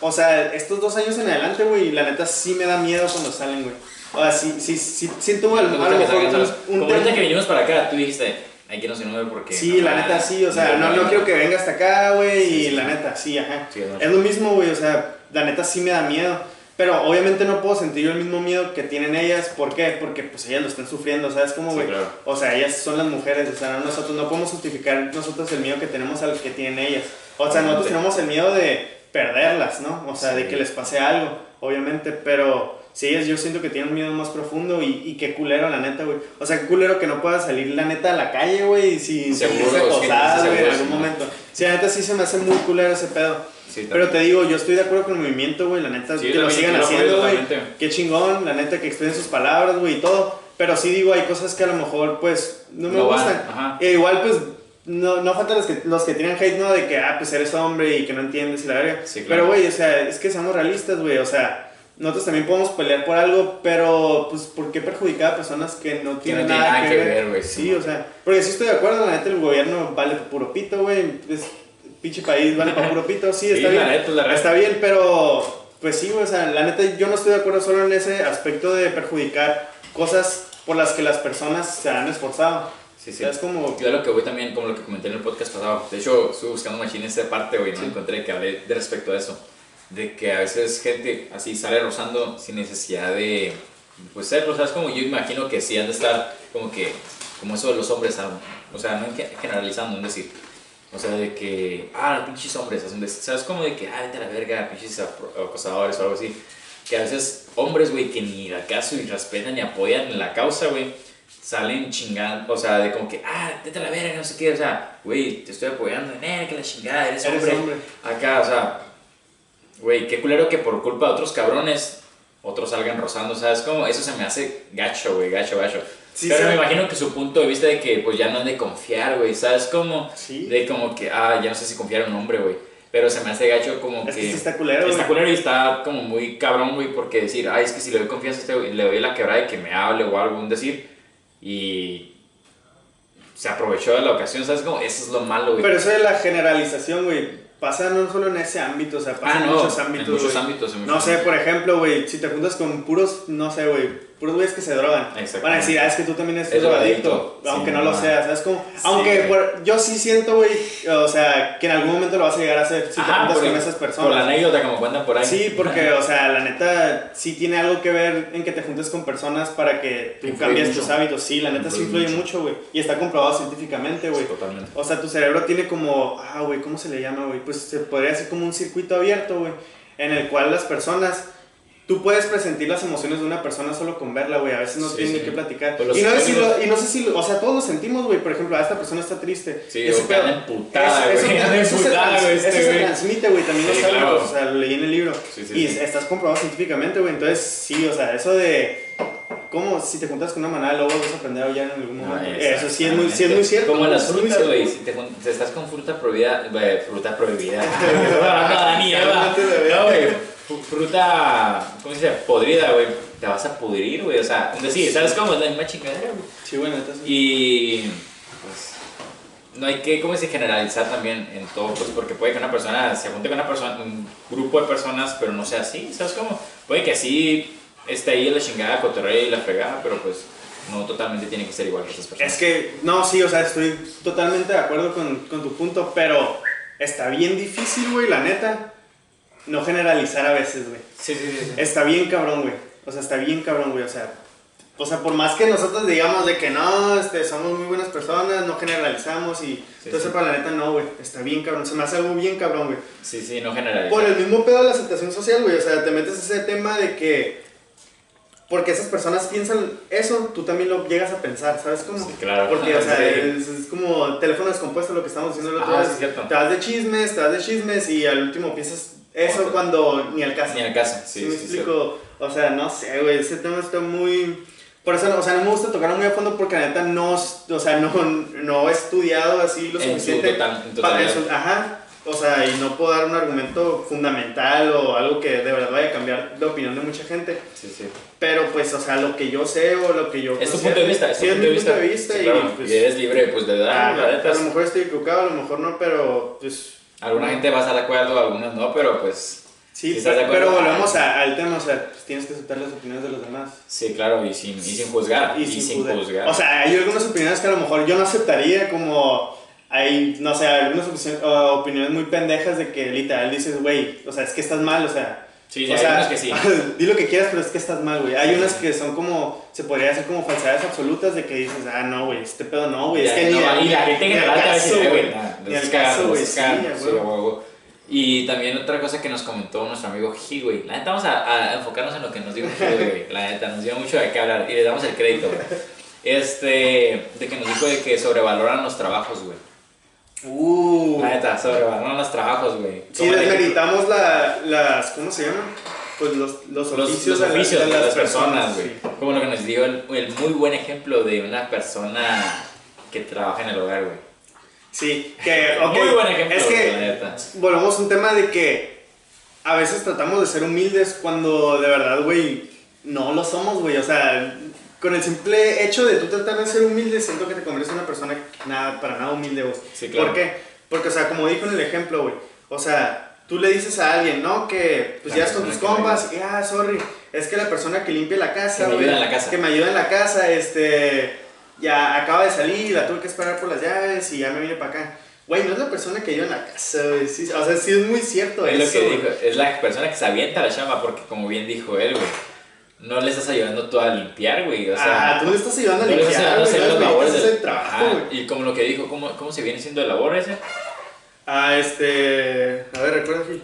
O sea, estos dos años en adelante, güey, la neta sí me da miedo cuando salen, güey. O sea, sí, sí, sí, siento a lo ¿Te a gusta lo que mejor salgan solos? un, un Como ahorita que vinimos para acá, tú dijiste, hay que no se nueve porque... Sí, la neta sí, o sea, no, no quiero que venga hasta acá, güey, y la neta, sí, ajá. Es lo mismo, güey, o sea, la neta sí me da miedo. Pero obviamente no puedo sentir yo el mismo miedo que tienen ellas. ¿Por qué? Porque pues ellas lo están sufriendo, ¿sabes cómo, Sí, güey? claro. O sea, ellas son las mujeres, o sea, no nosotros no podemos justificar nosotros el miedo que tenemos al que tienen ellas. O sea, nosotros tenemos el miedo de perderlas, ¿no? O sea, de Sí. que les pase algo, obviamente, pero sí, ellas yo siento que tienen un miedo más profundo y, y qué culero, la neta, güey. O sea, qué culero que no pueda salir, la neta, a la calle, güey, sí, acosada, sí, güey, en algún sí. momento. Sí, la neta sí se me hace muy culero ese pedo. Sí, Pero te digo, yo estoy de acuerdo con el movimiento, güey, la neta, Sí, que lo sigan haciendo, güey. Qué chingón, la neta, que expresen sus palabras, güey, y todo. Pero sí digo, hay cosas que a lo mejor, pues, no me No gustan. E igual, pues, no, no faltan los que, los que tienen hate, ¿no? De que, ah, pues eres hombre y que no entiendes y la verga. Sí, claro. Pero, güey, o sea, es que seamos realistas, güey, o sea, nosotros también podemos pelear por algo, pero, pues, ¿por qué perjudicar a personas que no tienen nada, que ver? güey, Sí, sí, o sea, porque sí estoy de acuerdo, la neta, el gobierno vale puro pito, güey. Es, pinche país vale para puro pito, sí, Sí, está la bien. neta, la neta. Está bien, pero pues sí, o sea, la neta yo no estoy de acuerdo solo en ese aspecto de perjudicar cosas por las que las personas se han esforzado. Sí, sí. O sea, es como... Yo lo que voy también, como lo que comenté en el podcast pasado, de hecho, estuve buscando machine esa parte, güey, no encontré que hablé de respecto a eso. De que a veces gente así sale rozando sin necesidad de, pues serlo, ¿sabes? Como yo imagino que sí han de estar como que, como eso de los hombres, ah, o sea, no en ge- generalizando, es decir, o sea, de que, ah, pinches hombres, ¿sabes? Como de que, ah, vete a la verga, pinches acosadores o algo así. Que a veces hombres, güey, que ni la caso y respetan ni apoyan la causa, güey, salen chingando, o sea, de como que, ah, vete a la verga, no sé qué, o sea, güey, te estoy apoyando, eh, que la chingada, eres, Eres hombre. hombre. Acá, o sea, güey, qué culero que por culpa de otros cabrones, otros salgan rozando, ¿sabes? Como eso se me hace gacho, güey, gacho, gacho. Sí, Pero sí. me imagino que su punto de vista de que pues ya no han de confiar, güey, ¿sabes? Como Sí. de como que, ah, ya no sé si confiar en un hombre, güey. Pero se me hace gacho como Es que que... sí está culero, Está culero y está como muy cabrón, güey, porque decir, ay, es que si le doy confianza a este güey, le doy la quebrada de que me hable o algo, un decir, y se aprovechó de la ocasión, ¿sabes? Como, eso es lo malo, güey. Pero eso de la generalización, güey, pasa no solo en ese ámbito, o sea, pasa Ah, en no, muchos ámbitos. en muchos ámbitos, en No muchos sé, por ejemplo, güey, si te juntas con puros, no sé, güey, puros güeyes que se drogan. Van a decir, ah, es que tú también eres Es drogadicto, aunque Sí, no lo seas, ¿sabes? Como, Sí, aunque por- yo sí siento, güey, o sea, que en algún momento lo vas a llegar a hacer si te juntas con esas por la personas. anécdota como cuentan por ahí. Sí, <laughs> porque, o sea, la neta, sí tiene algo que ver en que te juntes con personas para que tú cambies mucho. tus hábitos. Sí, la neta sí Influye mucho, güey. Y está comprobado científicamente, güey. Totalmente. O sea, tu cerebro tiene como, ah, güey, ¿cómo se le llama, güey? Pues se podría decir como un circuito abierto, güey, en el cual las personas tú puedes presentir las emociones de una persona solo con verla, güey. A veces no Sí, tienes sí. ni que platicar. Pues y, no sé si lo- y no sé si, lo- o sea, todos lo sentimos, güey. Por ejemplo, a esta persona está triste. Sí, eso- güey, eso- se este Eso se güey. transmite, güey. También Sí, lo sabemos, claro. o sea, lo leí en el libro. Sí, sí, y estás comprobado científicamente, güey. Entonces, sí, o sea, eso de. ¿Cómo? Si te juntas con una manada de lobos vas a aprender a en algún No, momento. eso sí es muy, sí es muy cierto. Como las frutas, güey. Si te, si estás con fruta prohibida, güey, fruta prohibida. <laughs> <laughs> no, Dani. No, güey. Fru- Fruta, ¿cómo se dice? Podrida, güey. Te vas a pudrir, güey. O sea, sí, ¿sabes cómo? Es la misma chingadera, güey. Sí, bueno, entonces. Y pues no hay que, ¿cómo se generalizar también en todo? Pues porque puede que una persona se junte con una persona, un grupo de personas, pero no sea así, ¿sabes cómo? Puede que así esté ahí la chingada, cotorrea y la fregada, pero pues no totalmente tiene que ser igual que esas personas. Es que, no, sí, o sea, estoy totalmente de acuerdo con, con tu punto, pero está bien difícil, güey, la neta, no generalizar a veces, güey. Sí, sí, sí. sí. Está bien cabrón, güey. O sea, está bien cabrón, güey. O sea, o sea, por más que nosotros digamos de que no, este, somos muy buenas personas, no generalizamos y Sí, entonces sí. para la neta no, güey. Está bien cabrón. Se me hace algo bien cabrón, güey. Sí, sí, no generalizar. Por el mismo pedo de la aceptación social, güey. O sea, te metes ese tema de que porque esas personas piensan eso, tú también lo llegas a pensar, ¿sabes cómo? Sí, claro. Porque, o sea, es, es como teléfono descompuesto lo que estamos diciendo el otro Ah, día. Te vas de chismes, te vas de chismes y al último piensas eso cuando ni al caso. Ni al caso, ¿Sí sí, me sí, sí. explico? O sea, no sé, güey, ese tema está muy... Por eso, o sea, no me gusta tocarlo muy a fondo porque la neta no, o sea, no, no he estudiado así lo En su suficiente. total- en pa- totalidad. eso- ajá, o sea, y no puedo dar un argumento fundamental o algo que de verdad vaya a cambiar la opinión de mucha gente. Sí, sí. Pero pues, o sea, lo que yo sé o lo que yo... Es tu punto de vista, es tu sí, punto de vista. mi punto de vista Sí, y claro. pues... Y eres libre, pues, de ah, dar, la neta. a lo mejor estoy equivocado, a lo mejor no, pero pues... Alguna gente va a estar de acuerdo, algunos no, pero pues... Sí, Si pero, pero ah, volvemos a- al tema, o sea, pues, tienes que aceptar las opiniones de los demás. Sí, claro, y sin, y sin juzgar. Y, sin, juzgar. O sea, hay algunas opiniones que a lo mejor yo no aceptaría, como hay, no sé, algunas opiniones muy pendejas de que literal dices, güey, o sea, es que estás mal, o sea. Sí, o hay sea, unas que sí. <laughs> di lo que quieras, pero es que estás mal, güey. Hay unas que son como, se podría decir como falsedades absolutas de que dices, ah, no, güey, este pedo no, güey. Es que ni, no, y la gente ni general te va a caso, decir, "Eh, güey. Ni al caso, güey, seas sí, cagado", a sí, huevo. a huevo. Y también otra cosa que nos comentó nuestro amigo Ji, güey. La neta, vamos a, a enfocarnos en lo que nos dijo Ji, güey. <laughs> La neta, nos dio mucho de qué hablar y le damos el crédito, güey. Este, de que nos dijo de que sobrevaloran los trabajos, güey. Uh. La neta, sobrevaloran los trabajos, güey. Ejemplo- desmeritamos la, las, ¿cómo se llaman? Pues los, los los, oficios, los de, las- oficios de las personas, sí. güey. Como lo que nos dio el, el muy buen ejemplo de una persona que trabaja en el hogar, güey. Sí, que, <laughs> ok, Muy buen ejemplo, es la que neta. volvemos a un tema de que a veces tratamos de ser humildes cuando de verdad, güey, no lo somos, güey. O sea, con el simple hecho de tú tratar de ser humilde, siento que te conviertes en una persona nada, para nada humilde, güey. Sí, claro. ¿Por qué? Porque, o sea, como dijo en el ejemplo, güey, o sea, tú le dices a alguien, ¿no? Que pues ya con tus que compas y, ah, sorry, es que la persona que limpia la casa, Que me güey, ayuda en la casa. que me ayuda en la casa, este, ya acaba de salir, la tuve que esperar por las llaves y ya me vine para acá. Güey, no es la persona que ayuda en la casa, güey. Sí, o sea, sí es muy cierto Es lo eso. que güey. dijo, es la persona que se avienta la chamba porque como bien dijo él, güey, no le estás ayudando tú a limpiar, güey, o sea, ah, tú le estás ayudando a no le estás limpiar, ayudando a hacer no las le labores del el trabajo, Ajá, güey. y como lo que dijo, ¿cómo, cómo se viene siendo el labor ese? Ah, este, a ver, recuerda aquí.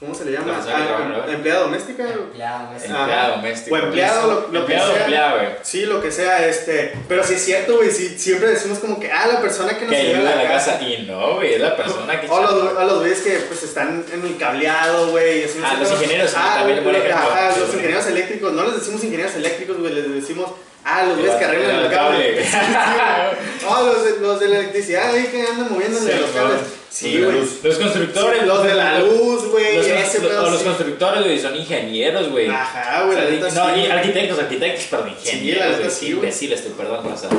¿Cómo se le llama? Ah, empleada doméstica. Empleado, güey. Ah. Empleado doméstico. O empleado, lo, lo empleado, que sea. empleado, güey. Sí, lo que sea, este. Pero sí es cierto, güey. Sí, siempre decimos como que, ah, la persona que nos Que ayuda a la casa. Y no, güey, es la persona que O los, a los güeyes que pues están en el cableado, güey. Ah, los ingenieros, Ah, también ejemplo. ajá, Sí, los ingenieros eléctricos. No les decimos ingenieros eléctricos, güey. Les decimos, ah, los güeyes que arreglan el cable. <laughs> Oh, los de, los de la electricidad ahí que andan moviéndole Sí, los cables. Sí, güey. Los constructores. Los de la luz, güey. Los, los- o los constructores, güey, son ingenieros, güey. Ajá, O güey. sea, neta no, sí, arquitectos, arquitectos, la ingenieros, güey. sí, Sí, güey. imbécil, estoy, perdón, o sea,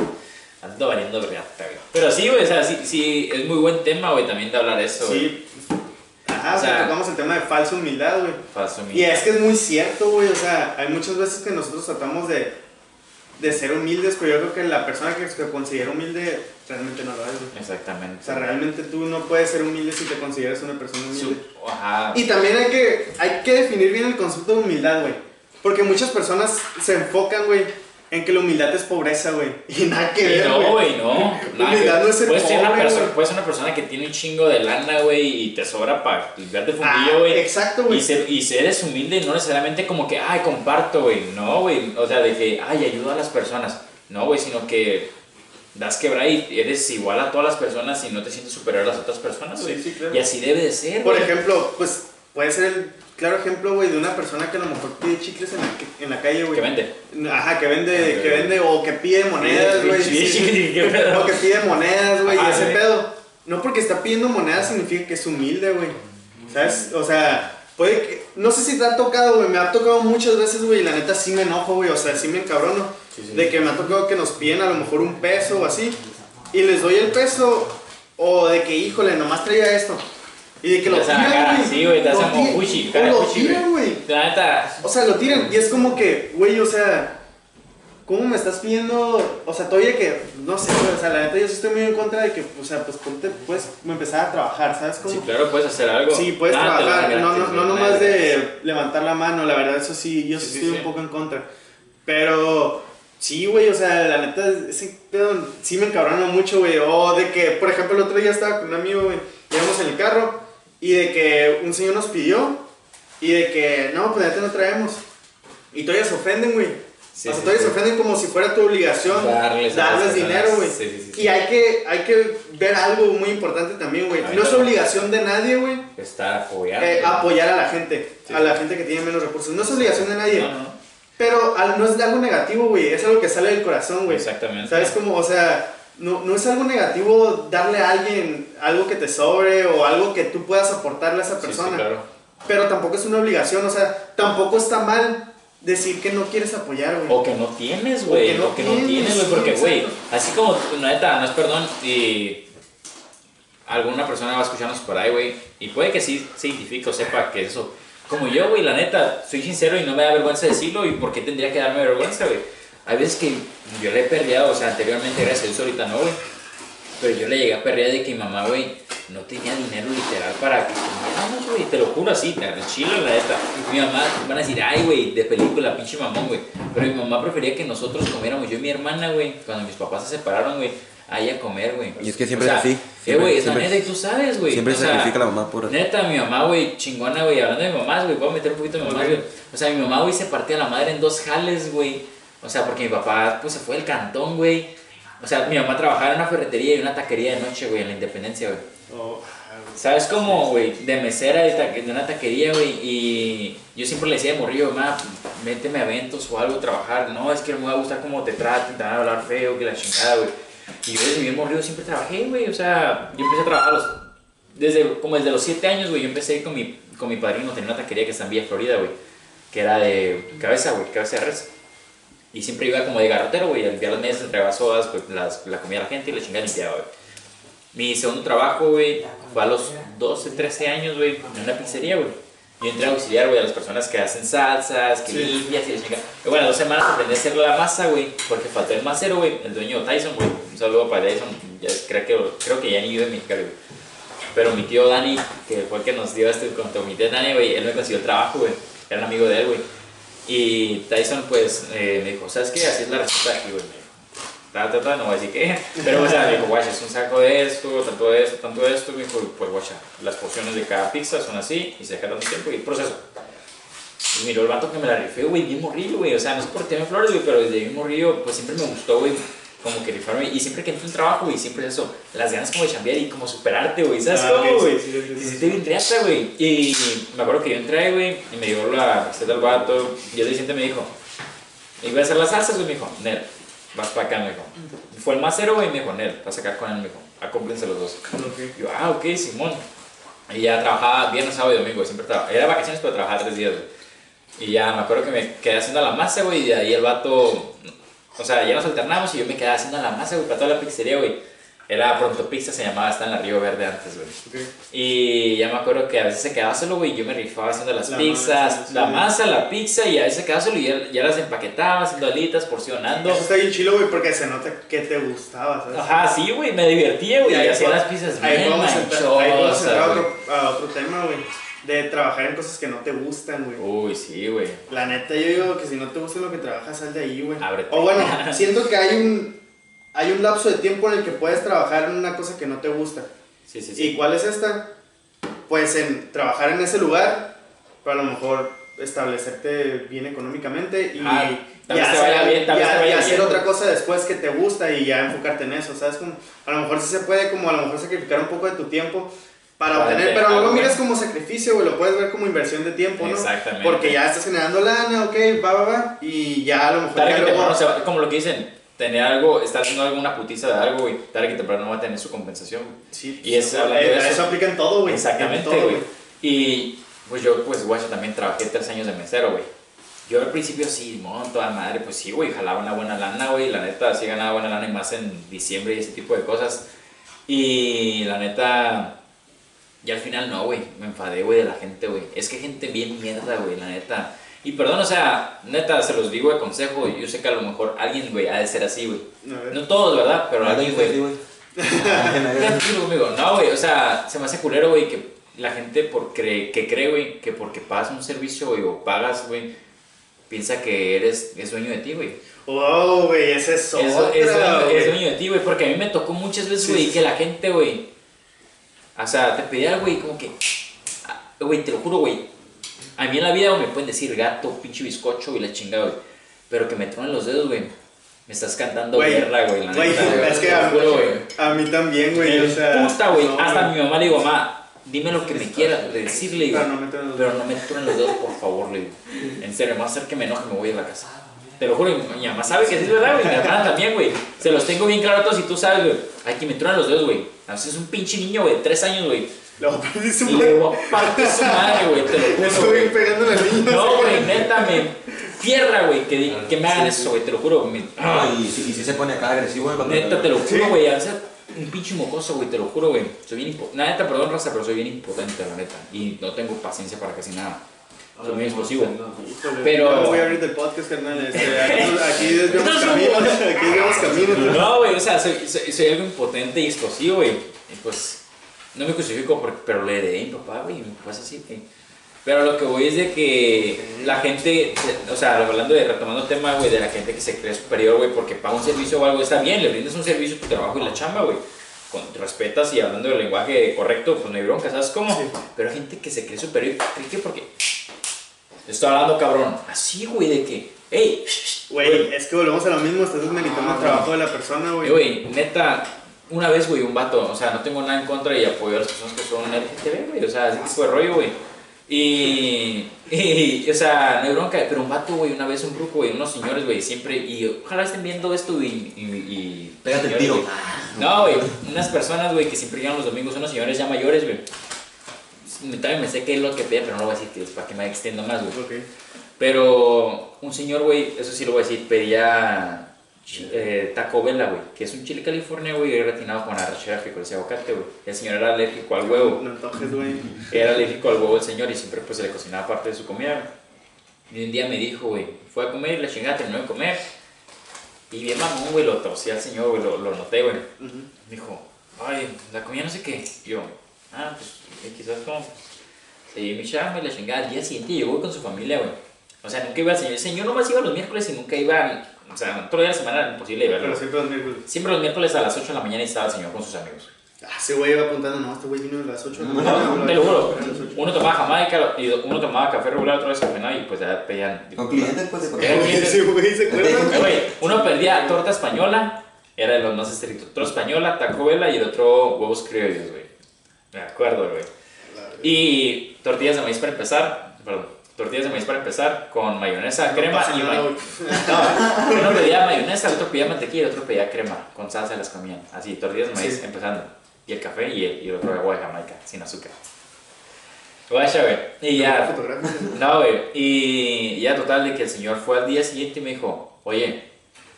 ando valiendo verga. Pero sí, güey, o sea, sí, sí, es muy buen tema, güey, también de hablar eso, güey. Sí. Ajá, O o sea, sea, tocamos el tema de falsa humildad, güey. Falso Y es que es muy cierto, güey. O sea, hay muchas veces que nosotros tratamos de, de ser humildes, pero yo creo que la persona que se considera humilde realmente no lo es, güey. Exactamente. O sea, realmente tú no puedes ser humilde si te consideras una persona humilde. Su- Ajá. Y también hay que, hay que definir bien el concepto de humildad, güey. Porque muchas personas se enfocan, güey, en que la humildad es pobreza, güey. <laughs> Y nada que ver, no, güey. no. Humildad no es ser puedes ser una pobre, persona, güey. puedes ser una persona que tiene un chingo de lana, güey, y te sobra para limpiarte el Ah, fundillo, güey. exacto, güey. Y ser, y ser humilde no necesariamente como que, ay, comparto, güey. No, güey. O sea, de que, ay, ayuda a las personas. No, güey, sino que das quebra y eres igual a todas las personas y no te sientes superior a las otras personas, Sí, güey. sí, claro. Y así debe de ser, Por ejemplo, pues puede ser el claro ejemplo, güey, de una persona que a lo mejor pide chicles en la, en la calle, güey. Que vende. Ajá, que vende, Ah, que vende o que pide monedas, güey. sí, sí. O que pide monedas, güey, y ese pedo. No porque está pidiendo monedas significa que es humilde, güey. ¿Sabes? O sea, puede que. No sé si te ha tocado, güey. Me ha tocado muchas veces, güey. Y la neta sí me enojo, güey. O sea, sí me encabrono. Sí. De que me ha tocado que nos piden a lo mejor un peso o así. Y les doy el peso. O de que, híjole, nomás traía esto. Y de que lo tiran, güey. Sí, güey, te Lo hacen como cara tiran, güey. La neta, O sea, lo tiran y es como que, güey, o sea, ¿cómo me estás pidiendo? O sea, todavía que, no sé, güey, o sea, la neta yo sí estoy muy en contra de que, o sea, pues ponte, puedes empezar a trabajar, ¿sabes? Cómo? sí, claro, puedes hacer algo. Sí, puedes Nada dan trabajar, no, no, gratis, no güey, nomás de levantar la mano, la verdad, eso sí, yo sí, Sí, sí, estoy sí. un poco en contra. Pero, sí, güey, o sea, la neta, ese pedo sí me encabrona mucho, güey. O de que, por ejemplo, el otro día estaba con un amigo, güey, íbamos en el carro, y de que un señor nos pidió, y de que, no, pues ya te no traemos. Y todavía se ofenden, güey. Sí, o sea, sí, todavía sí. se ofenden como si fuera tu obligación Darles personas. dinero, güey. Sí, sí, sí, Y hay que, hay que ver algo muy importante también, güey. No es obligación de nadie, güey, Estar apoyado. eh, apoyar a la gente, Sí. a la gente que tiene menos recursos. No es obligación de nadie, No, no, pero al- no es algo negativo, güey. Es algo que sale del corazón, güey. Exactamente. ¿Sabes cómo? O sea, no, no es algo negativo darle a alguien algo que te sobre o algo que tú puedas aportarle a esa Sí, sí, persona. claro. Pero tampoco es una obligación, o sea, tampoco está mal decir que no quieres apoyar, güey. O que no tienes, güey. O que no O que no tienes, güey. Porque, güey, así como, no, neta, no es perdón, y alguna persona va a escucharnos por ahí, güey, y puede que sí se identifique o sepa que eso. Como yo, güey, la neta, soy sincero y no me da vergüenza decirlo, y por qué tendría que darme vergüenza, güey. Hay veces que yo le he perdido, o sea, anteriormente, gracias a Dios, ahorita no, güey. Pero yo le llegué a perder de que mi mamá, güey, no tenía dinero literal para que comiéramos, güey. Te lo juro así, te el chilo, la neta. Mi mamá, van a decir, ay, güey, de película, pinche mamón, güey. Pero mi mamá prefería que nosotros comiéramos, yo y mi hermana, güey, cuando mis papás se separaron, güey, a ella comer, güey. Y es que siempre O sea, es así, Eh, siempre- güey, es la siempre- neta, tú sabes, güey. Siempre o se sea, sacrifica la mamá por... Neta, mi mamá, güey, chingona, güey, hablando de mi mamás, güey, voy a meter un poquito de mi mamá, güey. O sea, mi mamá, güey, se partía la madre en dos jales, güey. O sea, porque mi papá, pues, se fue del cantón, güey. O sea, mi mamá trabajaba en una ferretería y una taquería de noche, güey, en la Independencia, güey. Oh, ¿Sabes cómo, güey? De mesera de, una taquería, güey. Y yo siempre le decía de morrillo, mamá, méteme a eventos o algo trabajar. No, es que no me va a gustar cómo te traten, te van a hablar feo, que la chingada, güey. Y yo desde bien morrillo siempre trabajé, güey. O sea, yo empecé a trabajar los- desde, como desde los 7 años, güey. Yo empecé con mi, con mi padrino, tenía una taquería que está en Villa Florida, güey. Que era de cabeza, güey, cabeza de res. Y siempre iba como de garrotero, güey. Al limpiar las mesas, entregaba sodas, pues las, la comía a la gente y la chingada limpiaba, güey. Mi segundo trabajo, güey, fue a los 12, 13 años, güey, en una pizzería, güey. Yo entré a auxiliar, güey, a las personas que hacen salsas, que Sí. limpias y la chingada. Y bueno, dos semanas aprendí a hacer la masa, güey, porque faltó el macero, güey, el dueño Tyson, güey. Un saludo para Tyson, ya, creo, que, creo que ya ni vive en Mexicali, güey. Pero mi tío Dani, que fue el que nos dio este con mi tío Dani, güey, él me consiguió el trabajo, güey. Era un amigo de él, güey. Y Tyson, pues, eh, me dijo, ¿sabes qué? Así es la receta aquí, güey. Ta, ta, ta, no voy a decir qué. Pero, o sea, me dijo, guacha, es un saco de esto, tanto de esto, tanto de esto. Me dijo, pues, guacha, las porciones de cada pizza son así y se deja tanto tiempo y el proceso. Y miró el vato que me la rifé, güey, bien morrillo, güey. O sea, no es por tener flores, güey, pero desde bien morrillo, pues siempre me gustó, güey, como que rifarme. Y siempre que entro en trabajo, güey, siempre es eso, las ganas como de chambear y como superarte, güey. ¿Sabes Ah, cómo, güey? sí, sí, sí, Y sí. sí te bien riata, güey. Y me acuerdo que yo entré, güey, y me dio la receta del vato. Y el siguiente me dijo, iba a hacer las salsas, güey, me dijo, Nel, vas para acá, me dijo. Fue el macero, güey, me dijo, Nel, vas acá con él, me dijo, acómplense los dos. Ok. Yo, ah, ok, Simón. Y ya trabajaba viernes, sábado y domingo, siempre trabajaba. Era vacaciones, pero trabajaba tres días, güey. Y ya me acuerdo que me quedé haciendo la masa, güey, y de ahí el vato. O sea, ya nos alternamos y yo me quedaba haciendo la masa, güey, para toda la pizzería, güey. Era Pronto Pizza, se llamaba, está en la Río Verde antes, güey. Ok. Y ya me acuerdo que a veces se quedaba solo, güey, yo me rifaba haciendo las La pizzas, masa, sí. la masa, la pizza, y a veces se quedaba solo y ya, ya las empaquetaba, haciendo alitas, porcionando. Eso está bien chilo, güey, porque se nota que te gustaba, ¿sabes? Ajá, sí, güey, me divertía, güey, Y y hacía las pizzas Ahí bien vamos a entrar, ahí vamos a manchosas, entrar a otro, a otro tema, güey. De trabajar en cosas que no te gustan, güey. Uy, sí, güey. La neta, yo digo que si no te gusta lo que trabajas, sal de ahí, güey. Ábrete. O bueno, <laughs> siento que hay un, hay un lapso de tiempo en el que puedes trabajar en una cosa que no te gusta. Sí, sí, ¿Y sí. cuál es esta? Pues en trabajar en ese lugar, para a lo mejor establecerte bien económicamente y, Ah, y hacer, bien, y a- y otra cosa después que te gusta y ya enfocarte en eso, ¿sabes? Como, a lo mejor sí se puede, como a lo mejor sacrificar un poco de tu tiempo para, obtener, tener pero no lo mires como sacrificio, güey, lo puedes ver como inversión de tiempo, ¿no? Exactamente. Porque ya estás generando lana, ok, va, va, va, y ya a lo mejor Tarde que luego- temprano se va, como lo que dicen, tener algo, estar haciendo alguna putiza de algo, güey, tarde que temprano va a tener su compensación. güey. Sí, Y es eh, eso. eso aplica en todo, güey. Exactamente, güey. Y pues yo, pues, guacho, también trabajé tres años de mesero, güey. Yo al principio sí, no, toda madre, pues sí, güey, jalaba una buena lana, güey. La neta, sí ganaba buena lana y más en diciembre y ese tipo de cosas. Y la neta, y al final no, güey, me enfadé, güey, de la gente, güey. Es que gente bien mierda, güey, la neta. Y perdón, o sea, neta, se los digo de consejo, yo sé que a lo mejor alguien, güey, ha de ser así, güey. No todos, ¿verdad? Pero alguien, güey. <laughs> No, güey, o sea, se me hace culero, güey, que la gente por cre que cree, güey, que porque pagas un servicio, güey, o pagas, güey, piensa que eres es dueño de ti, güey. Wow, güey, ese es Es, otra, es es dueño de ti, güey, porque a mí me tocó muchas veces, Sí, güey, sí, que la gente, güey, o sea, te pedía, güey, como que, güey, te lo juro, güey, a mí en la vida güey, me pueden decir gato, pinche bizcocho y la chingada, güey, pero que me tronen los dedos, güey, me estás cantando Güey, guerra, güey, Güey, es que a, juro, a mí también, güey, o sea. Puta, güey. no, Hasta mi mamá le digo, mamá, dime lo que me quieras decirle, los Pero no me truenen los dedos, por favor, le digo. En serio, me va a hacer que me enoje, me voy a la casa. Te lo juro, mi mamá sabe que sí es verdad, güey. Mi hermana también, güey. Se los tengo bien claro a todos y tú sabes, güey. Hay que me truenen los dedos, güey. A veces es un pinche niño, güey, de tres años, güey. Le voy a partir su madre, güey. Te lo juro, estoy pegando la niña. No, güey, neta, me tierra, güey, que, que me hagan eso, güey. Te lo juro. Me, No, y si, y si se pone acá agresivo, güey. Neta, te lo Sí. juro, güey. A veces un pinche mocoso, güey, te lo juro, güey. Soy bien impotente. Neta, perdón, raza, pero soy bien impotente, la neta. Y no tengo paciencia para casi nada. Muy explosivo. Híjole, Pero- no voy a abrir del podcast, carnal. Este, aquí, <laughs> desviamos caminos. <laughs> Aquí desviamos caminos. No, güey, o sea, soy, soy, soy algo impotente y explosivo, güey. Y pues, no me justifico, por- pero le heredé a mi papá, güey. Mi papá es así, güey. Pero lo que voy es de que la gente, o sea, hablando de, retomando el tema, güey, de la gente que se cree superior, güey, porque paga un servicio o algo, está bien, le brindas un servicio, tu trabajo y la chamba, güey. Con, respetas y hablando del lenguaje correcto, pues no hay bronca, ¿sabes cómo? Sí. Pero hay gente que se cree superior, cree que porque... Estoy hablando, cabrón, así, güey, de que, hey, Güey, es que volvemos a lo mismo. Estás desmeritando el trabajo de la persona, Eh, güey. Güey, neta, una vez, güey, un vato, o sea, no tengo nada en contra y apoyo a las personas que son LGTB, güey, o sea, ese tipo de rollo, güey. Y, <laughs> y, o sea, no hay bronca, pero un vato, güey, una vez un grupo, güey, unos señores, güey, siempre, y ojalá estén viendo esto y... y, y Pégate el tiro. güey. No, güey, unas personas, güey, que siempre llegan los domingos, unos señores ya mayores, güey. También me sé qué es lo que piden, pero no voy a decir que es para que me extienda más, güey. Ok. Pero un señor, güey, eso sí lo voy a decir, pedía eh, Taco Bella, güey, que es un chile California, güey, gratinado con arrachera, frijoles y aguacate, güey. El señor era alérgico al huevo. No antojes, güey. Era alérgico al huevo el señor y siempre pues se le cocinaba parte de su comida. Y un día me dijo, güey, fue a comer y la chingada terminó de comer. Y bien mamón, güey, lo tosí al señor, güey, lo, lo noté, güey. Ujú. Me dijo, ay, la comida no sé qué. Y yo, ah, pues quizás como. Seguí mi chamba y la chingada. Al día siguiente llegó con su familia, güey. O sea, nunca iba al señor. El señor nomás iba los miércoles y nunca iba. O sea, otro día de la semana era imposible verlo. Pero siempre los miércoles. Siempre los miércoles a las 8 de la mañana y estaba el señor con sus amigos. Ah, ese güey iba apuntando, no, este güey vino a las 8 de la No, mañana. No, te lo juro. Uno tomaba jamaica y uno tomaba café regular, otro vez café no, y pues ya pedían. Con clientes, pues, de. Sí, güey, ¿se acuerdan? Eh, uno perdía torta española, era de los más estrictos. Torta española, taco Bella y el otro huevos criollos, güey. Me acuerdo, güey. Y tortillas de maíz para empezar, perdón, tortillas de maíz para empezar con mayonesa, No crema y güey. No, uno pedía mayonesa, el otro pedía mantequilla y el otro pedía crema, con salsa las comían. Así, tortillas de maíz Sí. empezando. Y el café y el, y el otro agua de Jamaica, sin azúcar. Guacha, güey. Y ya, no, güey. Y ya total de que el señor fue al día siguiente y me dijo, oye,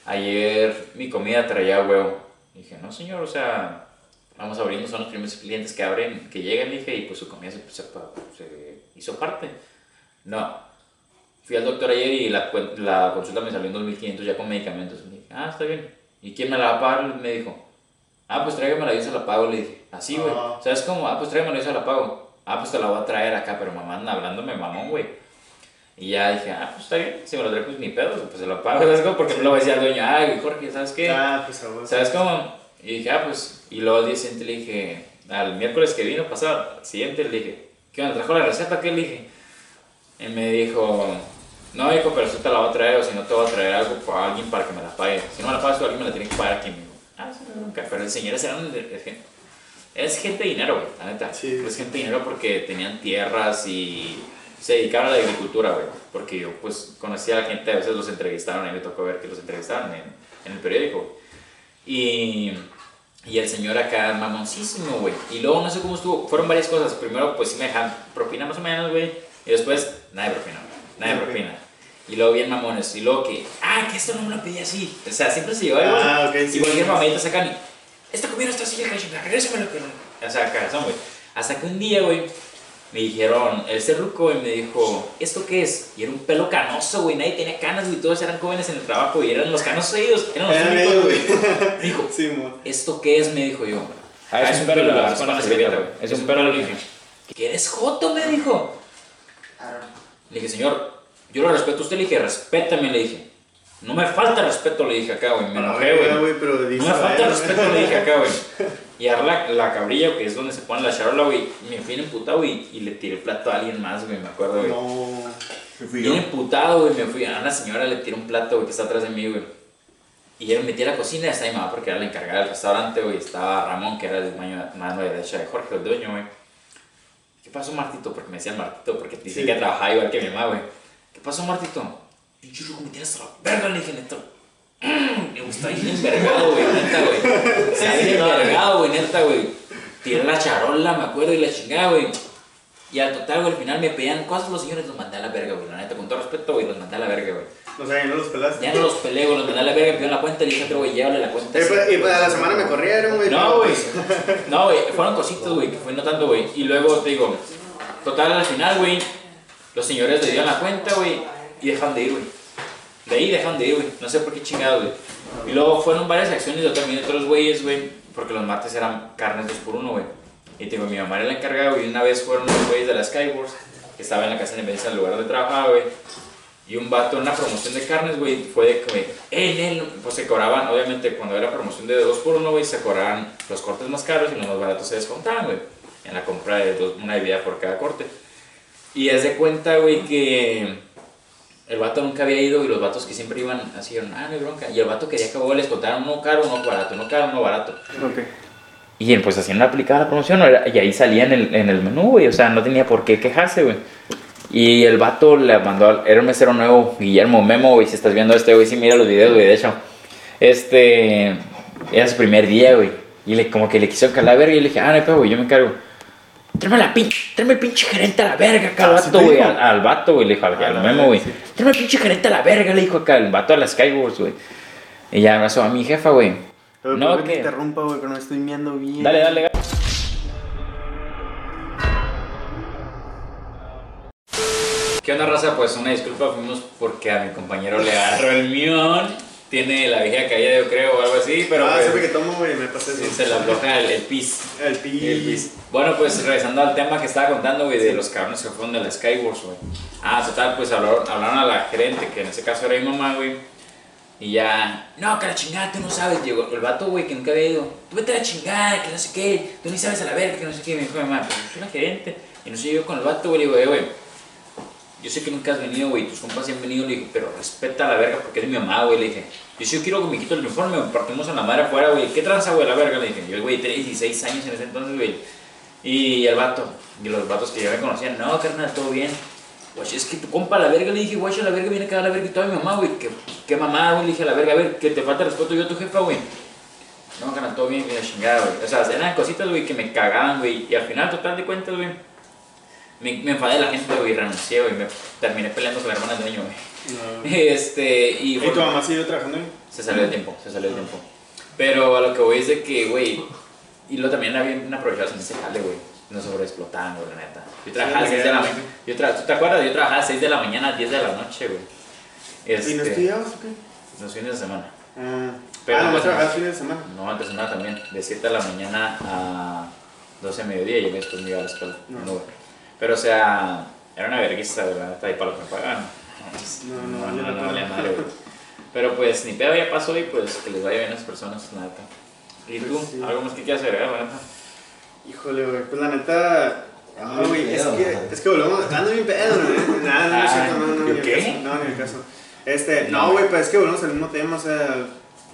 ayer mi comida traía huevo. Y dije, no señor, o sea, vamos a abrirnos, son los primeros clientes que abren, que llegan, le dije, y pues su comida se, se- se hizo parte. No. Fui al doctor ayer y la, la consulta me salió en 2500 ya con medicamentos. Le dije, ah, está bien. ¿Y quién me la va a pagar? Me dijo, ah, pues tráigamela, yo se la pago. Le dije, así, güey. Ah. ¿Sabes cómo? Ah, pues tráigamela, yo se la pago. ah, pues te la voy a traer acá, pero mamá anda hablándome mamón, güey. Y ya dije, ah, pues está bien, si me lo trae, pues ni pedo, pues se lo pago, <laughs> ¿sabes cómo? Porque no lo decía al dueño, ay, Jorge, ¿sabes qué? Ah, pues a vos. ¿Sabes cómo? Y dije, ah, pues, y luego al día siguiente le dije, al miércoles que vino pasado, al siguiente le dije, ¿qué onda? ¿Trajo la receta? ¿Qué le dije? Y me dijo, no, hijo, pero si te la voy a traer o si no te voy a traer algo para alguien para que me la pague. Si no me la pagas, alguien me la tiene que pagar aquí. Me dijo, ah, sí, nunca. Pero el señor era un, es, gente, es gente de dinero, güey, la neta. Sí. Es gente de dinero porque tenían tierras y se dedicaban a la agricultura, güey. Porque yo, pues, conocía a la gente, a veces los entrevistaron, mí me tocó ver que los entrevistaron en, en el periódico. Y, y el señor acá, mamoncísimo, güey. Y luego no sé cómo estuvo, fueron varias cosas. Primero, pues sí me dejan propina más o menos, güey. Y después, nada de propina, güey. Nada de propina. Y luego bien mamones. Y luego que, ah, que esto no me lo pedí así. O sea, siempre se llevó algo. Ah, ok, sí. y cualquier mamadita sacan y, esta comida está así, regrésamelo, pero. O sea, cagazón, güey. Hasta que un día, güey, me dijeron, el cerruco, güey, me dijo, ¿esto qué es? Y era un pelo canoso, güey, nadie tenía canas, güey, todos eran jóvenes en el trabajo y eran los canosos ellos, eran los únicos, güey. Me dijo, <laughs> Sí. ¿esto qué es? Me dijo yo. Ah, es un pelo de la- con la servilleta, güey. Es un pelo, le dije. ¿Que eres joto? Me dijo. Le dije, señor, yo lo respeto a usted, le dije, respétame, le dije. No me falta respeto, le dije acá, güey, me enojé, güey. No me falta respeto, le dije acá, güey. <laughs> Y ahora la, la cabrilla, que es donde se pone la charola, güey, me fui emputado, güey, y le tiré el plato a alguien más, güey, me acuerdo, güey. No. Fui yo. Bien emputado, güey, me fui a una señora, le tiré un plato, güey, que está atrás de mí, güey. Y yo me metí a la cocina y estaba mi mamá porque era la encargada del restaurante, güey. Estaba Ramón, que era el mano, mano derecha de Jorge, el dueño, güey. ¿Qué pasó, Martito? Porque me decían Martito, porque dicen Sí. que trabajaba igual que mi mamá, güey. ¿Qué pasó, Martito? Pinche ruco, me a la verga, le dije, neto. Me gusta bien envergado, güey, neta, güey. <laughs> Sea, bien envergado, güey, neta, güey. Tiré la charola, me acuerdo, y la chingada, güey. Y al total, güey, al final me pedían cosas los señores, los mandé a la verga, güey. La neta, con todo respeto, güey, los mandé a la verga, güey. O sea, y no los pelaste. Ya no los peleé, güey, los mandé a la verga, me pidieron la cuenta, le dije, otro güey, llévale la cuenta. Y sí. pues, y pues a la semana me corrieron, güey. No, güey. No, güey, fueron cositas, güey, que fue no tanto, güey. Y luego, te digo, total, al final, güey, los señores le dieron la cuenta, güey, y dejaron de ir, güey. De ahí dejaron de ir, güey. No sé por qué chingados, güey. Y luego fueron varias acciones de también otros güeyes, güey, porque los martes eran carnes dos por uno, güey. Y te digo, mi mamá era la encargada, güey, y una vez fueron los güeyes de la Skywars, que estaba en la casa de emergencia, en el lugar donde trabajaba, güey. Y un vato en una promoción de carnes, güey, fue de que, en él, pues se cobraban, obviamente, cuando era promoción de 2 por 1 güey, se cobraban los cortes más caros y los más baratos se descontaban, güey, en la compra de dos- una bebida por cada corte. Y es de cuenta, güey, que el vato nunca había ido y los vatos que siempre iban así, dijeron, ah, no hay bronca. Y el vato quería que les contaran uno caro, uno barato, uno caro, uno barato. Ok. Y pues así no aplicaba la promoción, ¿no? Y ahí salía en el, en el menú, güey. O sea, no tenía por qué quejarse, güey. Y el vato le mandó, al- era un mesero nuevo, Guillermo Memo, güey. Si estás viendo este, güey, sí mira los videos, güey. De hecho, este, era su primer día, güey. Y le, como que le quiso calar y le dije, ah, no pedo, güey, yo me encargo. Tráeme la pinche, tráeme el pinche gerente a la verga acá al Ah, ¿sí vato, güey. Al, al vato, güey, le dijo al, A al Memo, güey. sí. Tráeme el pinche gerente a la verga, le dijo acá el vato a la Skywars, güey. Y ya abrazó a mi jefa, güey. No, no, que interrumpa, güey, que no me estoy miando bien. Dale, dale, ¿Qué onda, raza? Pues una disculpa, fuimos porque a mi compañero le agarró el mión. Tiene la vieja caída, yo creo, o algo así, pero ah, pues, siempre que tomo, güey, me pasa eso. se le afloja el, el pis. El pi. El pis. Bueno, pues regresando al tema que estaba contando, güey, de los cabrones que fueron de la Skywars, güey. Ah, total, pues hablaron, hablaron a la gerente, que en ese caso era mi mamá, güey. Y ya, no, que la chingada, tú no sabes, llegó el vato, güey, que nunca había ido. Tú vete a la chingada, que no sé qué, tú ni sabes a la verga, que no sé qué. Me dijo mi mamá, pues yo soy la gerente. Y no sé, yo con el vato, güey, le digo, eh, güey. Yo sé que nunca has venido, güey, tus compas sí han venido, le dije, pero respeta a la verga porque es mi mamá, güey, le dije. Yo sí quiero que me quito el uniforme, me partimos en la madre afuera, güey. ¿Qué tranza, güey, la verga? Le dije, yo, güey, tenía 16 años en ese entonces, güey. Y el vato, y los vatos que ya me conocían, no, carnal, todo bien. Güey, es que tu compa, la verga, le dije, güey, la verga viene acá a la verga y toda mi mamá, güey. ¿Qué, qué mamá, güey? Le dije, a la verga, a ver, que te falta respeto yo a tu jefa, güey. No, carnal, todo bien, bien chingada, güey. O sea, eran cositas, güey, que me cagaban, güey. Y al final, total de cuentas, güey, me, me enfadé de la gente, güey, y renuncié, güey. Me terminé peleando con la hermana del dueño, güey. No. <laughs> Este, y... ¿Y tu mamá siguió trabajando ahí? Se salió el tiempo, se salió el tiempo. Pero a lo que voy es de que, güey, y lo también había bien aprovechado en ese jale, güey. No sobreexplotaban, güey, la neta. Yo trabajaba a Sí, 6 de la mañana. Yo tra- ¿Tú te acuerdas? Yo trabajaba a las 6 de la mañana a 10 de la noche, güey. Este, ¿Y no estudiabas o qué? Los fines de semana. Ah, Pero ah no trabajabas fines de semana. No, antes de nada también. De 7 de la mañana a 12 a mediodía y después me iba a la escuela. No. en. Pero, o sea, era una vergüenza, de verdad, ahí para lo que me pagaban. No, no, no, vale no, no valía madre, güey. Pero pues ni pedo ya pasó y pues que les vaya bien a esas personas, la neta. ¿Y tú? Pues sí. ¿Algo más que quieras agregar, la neta? Híjole, güey, pues la neta. Ah, bien güey, es que, es que volvemos. Ando bien pedo, ¿no? <laughs> Nada, no, no, no, no, Ah, ni el ¿qué? caso. No, ni el caso. Este, No. no, güey, pues es que volvemos al mismo tema, o sea,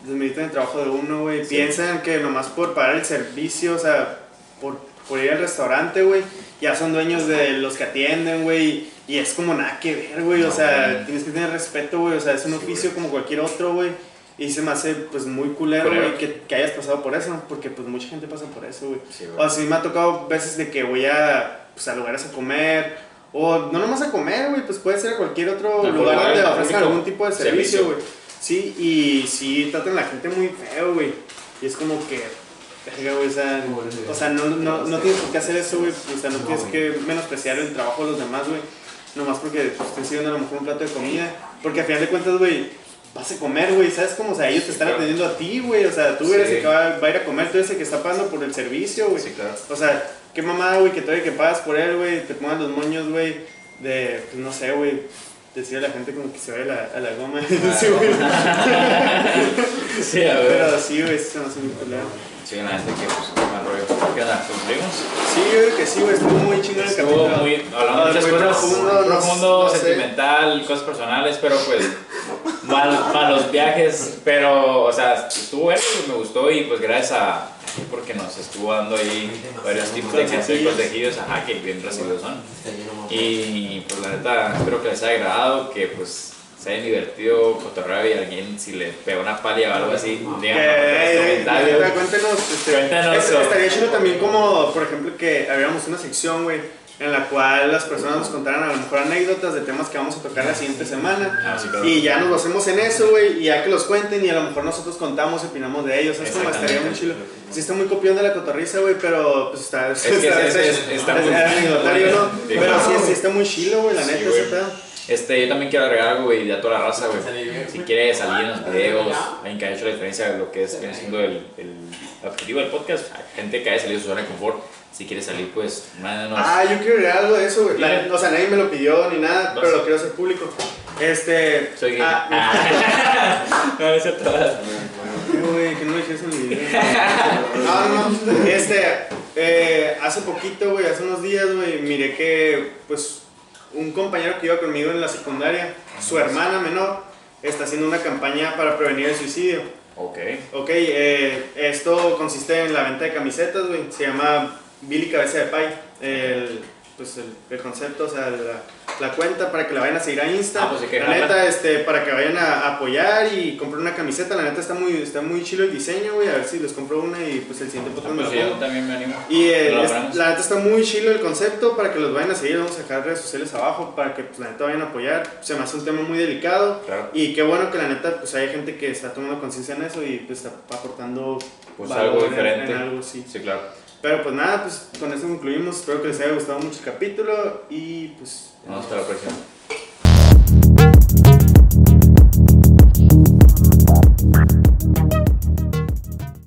desmeditan el trabajo de uno, güey. Sí. Piensan que nomás por pagar el servicio, o sea, por, por ir al restaurante, güey, ya son dueños de los que atienden, güey. Y es como nada que ver, güey, o No, sea, tienes que tener respeto, güey, o sea, es un Sí, oficio como cualquier otro, güey. Y se me hace, pues, muy culero, güey, que, que hayas pasado por eso, porque, pues, mucha gente pasa por eso, güey. Sí, O sea, sí me ha tocado veces de que voy a, pues, a lugares a comer, o no nomás a comer, güey, pues puede ser a cualquier otro No, lugar donde ofrezcan algún tipo de Servicio. güey. Sí, y sí tratan a la gente muy feo, güey. Y es como que, verga, güey, o sea, o sea no, no, no tienes por qué hacer eso, güey. O sea, no, No, tienes que menospreciar el trabajo de los demás, güey. Nomás porque pues, te sirven a lo mejor un plato de comida. Porque al final de cuentas, güey, vas a comer, güey, ¿sabes cómo? O sea, ellos te están claro. atendiendo a ti, güey. O sea, tú eres el que va, va a ir a comer, tú eres el que está pagando por el servicio, güey. Sí, claro. O sea, qué mamada, güey, que todavía que pagas por él, güey, te pongan los moños, güey, de, pues no sé, güey, decir a la gente como que se vaya a la, a la goma. <laughs> sí, güey. <laughs> Sí, a ver. Pero sí, güey, eso se me hace muy culero. Sí, la que pues, qué mal rollo. ¿Qué onda? ¿Concluimos? Sí, yo creo que sí, güey, estuvo muy chingón el Estuvo capítulo. muy, hablando Ah, de muchas muy cosas, profundo, muy no- profundo, no sé. sentimental, cosas personales, pero pues mal, malos viajes, pero o sea, estuvo bueno, pues, me gustó y pues gracias a porque nos estuvo dando ahí varios tipos de Consejillos. consejillos, ajá, que bien recibidos son. Y pues la neta, espero que les haya agradado, que pues se hayan divertido, cotorreo y alguien si le pega una palia o algo así, en los eh, neta, cuéntenos, este, Cuéntenos, es- estaría chido también como, por ejemplo, que abriéramos una sección, güey, en la cual las personas nos contaran a lo mejor anécdotas de temas que vamos a tocar la siguiente semana. Ah, sí, claro. Y ya nos basemos en eso, güey, y ya que los cuenten y a lo mejor nosotros contamos y opinamos de ellos. Es como estaría muy chido. Sí está muy copión de la cotorriza, güey, pero pues está... Es que es- es- está muy- anecdotario, ¿no? <laughs> Pero sí, sí está muy chilo, güey, la Sí, neta, güey. ese pedo. Este, yo también quiero agregar algo, güey, de a toda la raza, güey. Si quiere salir en los videos, alguien que haya hecho la diferencia de lo que es viene siendo el, el objetivo del podcast, hay gente que haya salido de su zona de confort, si quiere salir, pues, mándanos. Ah, yo quiero agregar algo de eso, güey. O sea, nadie me lo pidió ni nada, Vas. pero lo quiero hacer público. Este. Soy gay. Ah, <laughs> Ah. no, es cierto. Güey, que no lo dijeras en el video. No, no, no. Este, eh, hace poquito, güey, hace unos días, güey, miré que, pues, un compañero que iba conmigo en la secundaria, su hermana menor, está haciendo una campaña para prevenir el suicidio. Ok. Ok, eh, esto consiste en la venta de camisetas, güey. Se llama Billy Cabeza de Pay. El, pues el, el concepto, o sea, la, la cuenta para que la vayan a seguir a Insta. Ah, pues sí la neta, este, para que vayan a apoyar y comprar una camiseta. La neta está muy, está muy chido el diseño, güey. A ver si les compro una y pues el siguiente Ah, podcast me pues la sí, yo también me animo. Y eh, es- la neta está muy chido el concepto para que los vayan a seguir. Vamos a dejar redes sociales abajo para que pues, la neta vayan a apoyar. Se me hace un tema muy delicado. Claro. Y qué bueno que la neta pues hay gente que está tomando conciencia en eso y pues está aportando Pues algo en- diferente. en algo, sí. Sí, claro. Pero pues nada, pues con eso concluimos. Espero que les haya gustado mucho el capítulo y pues Nos vemos hasta la próxima.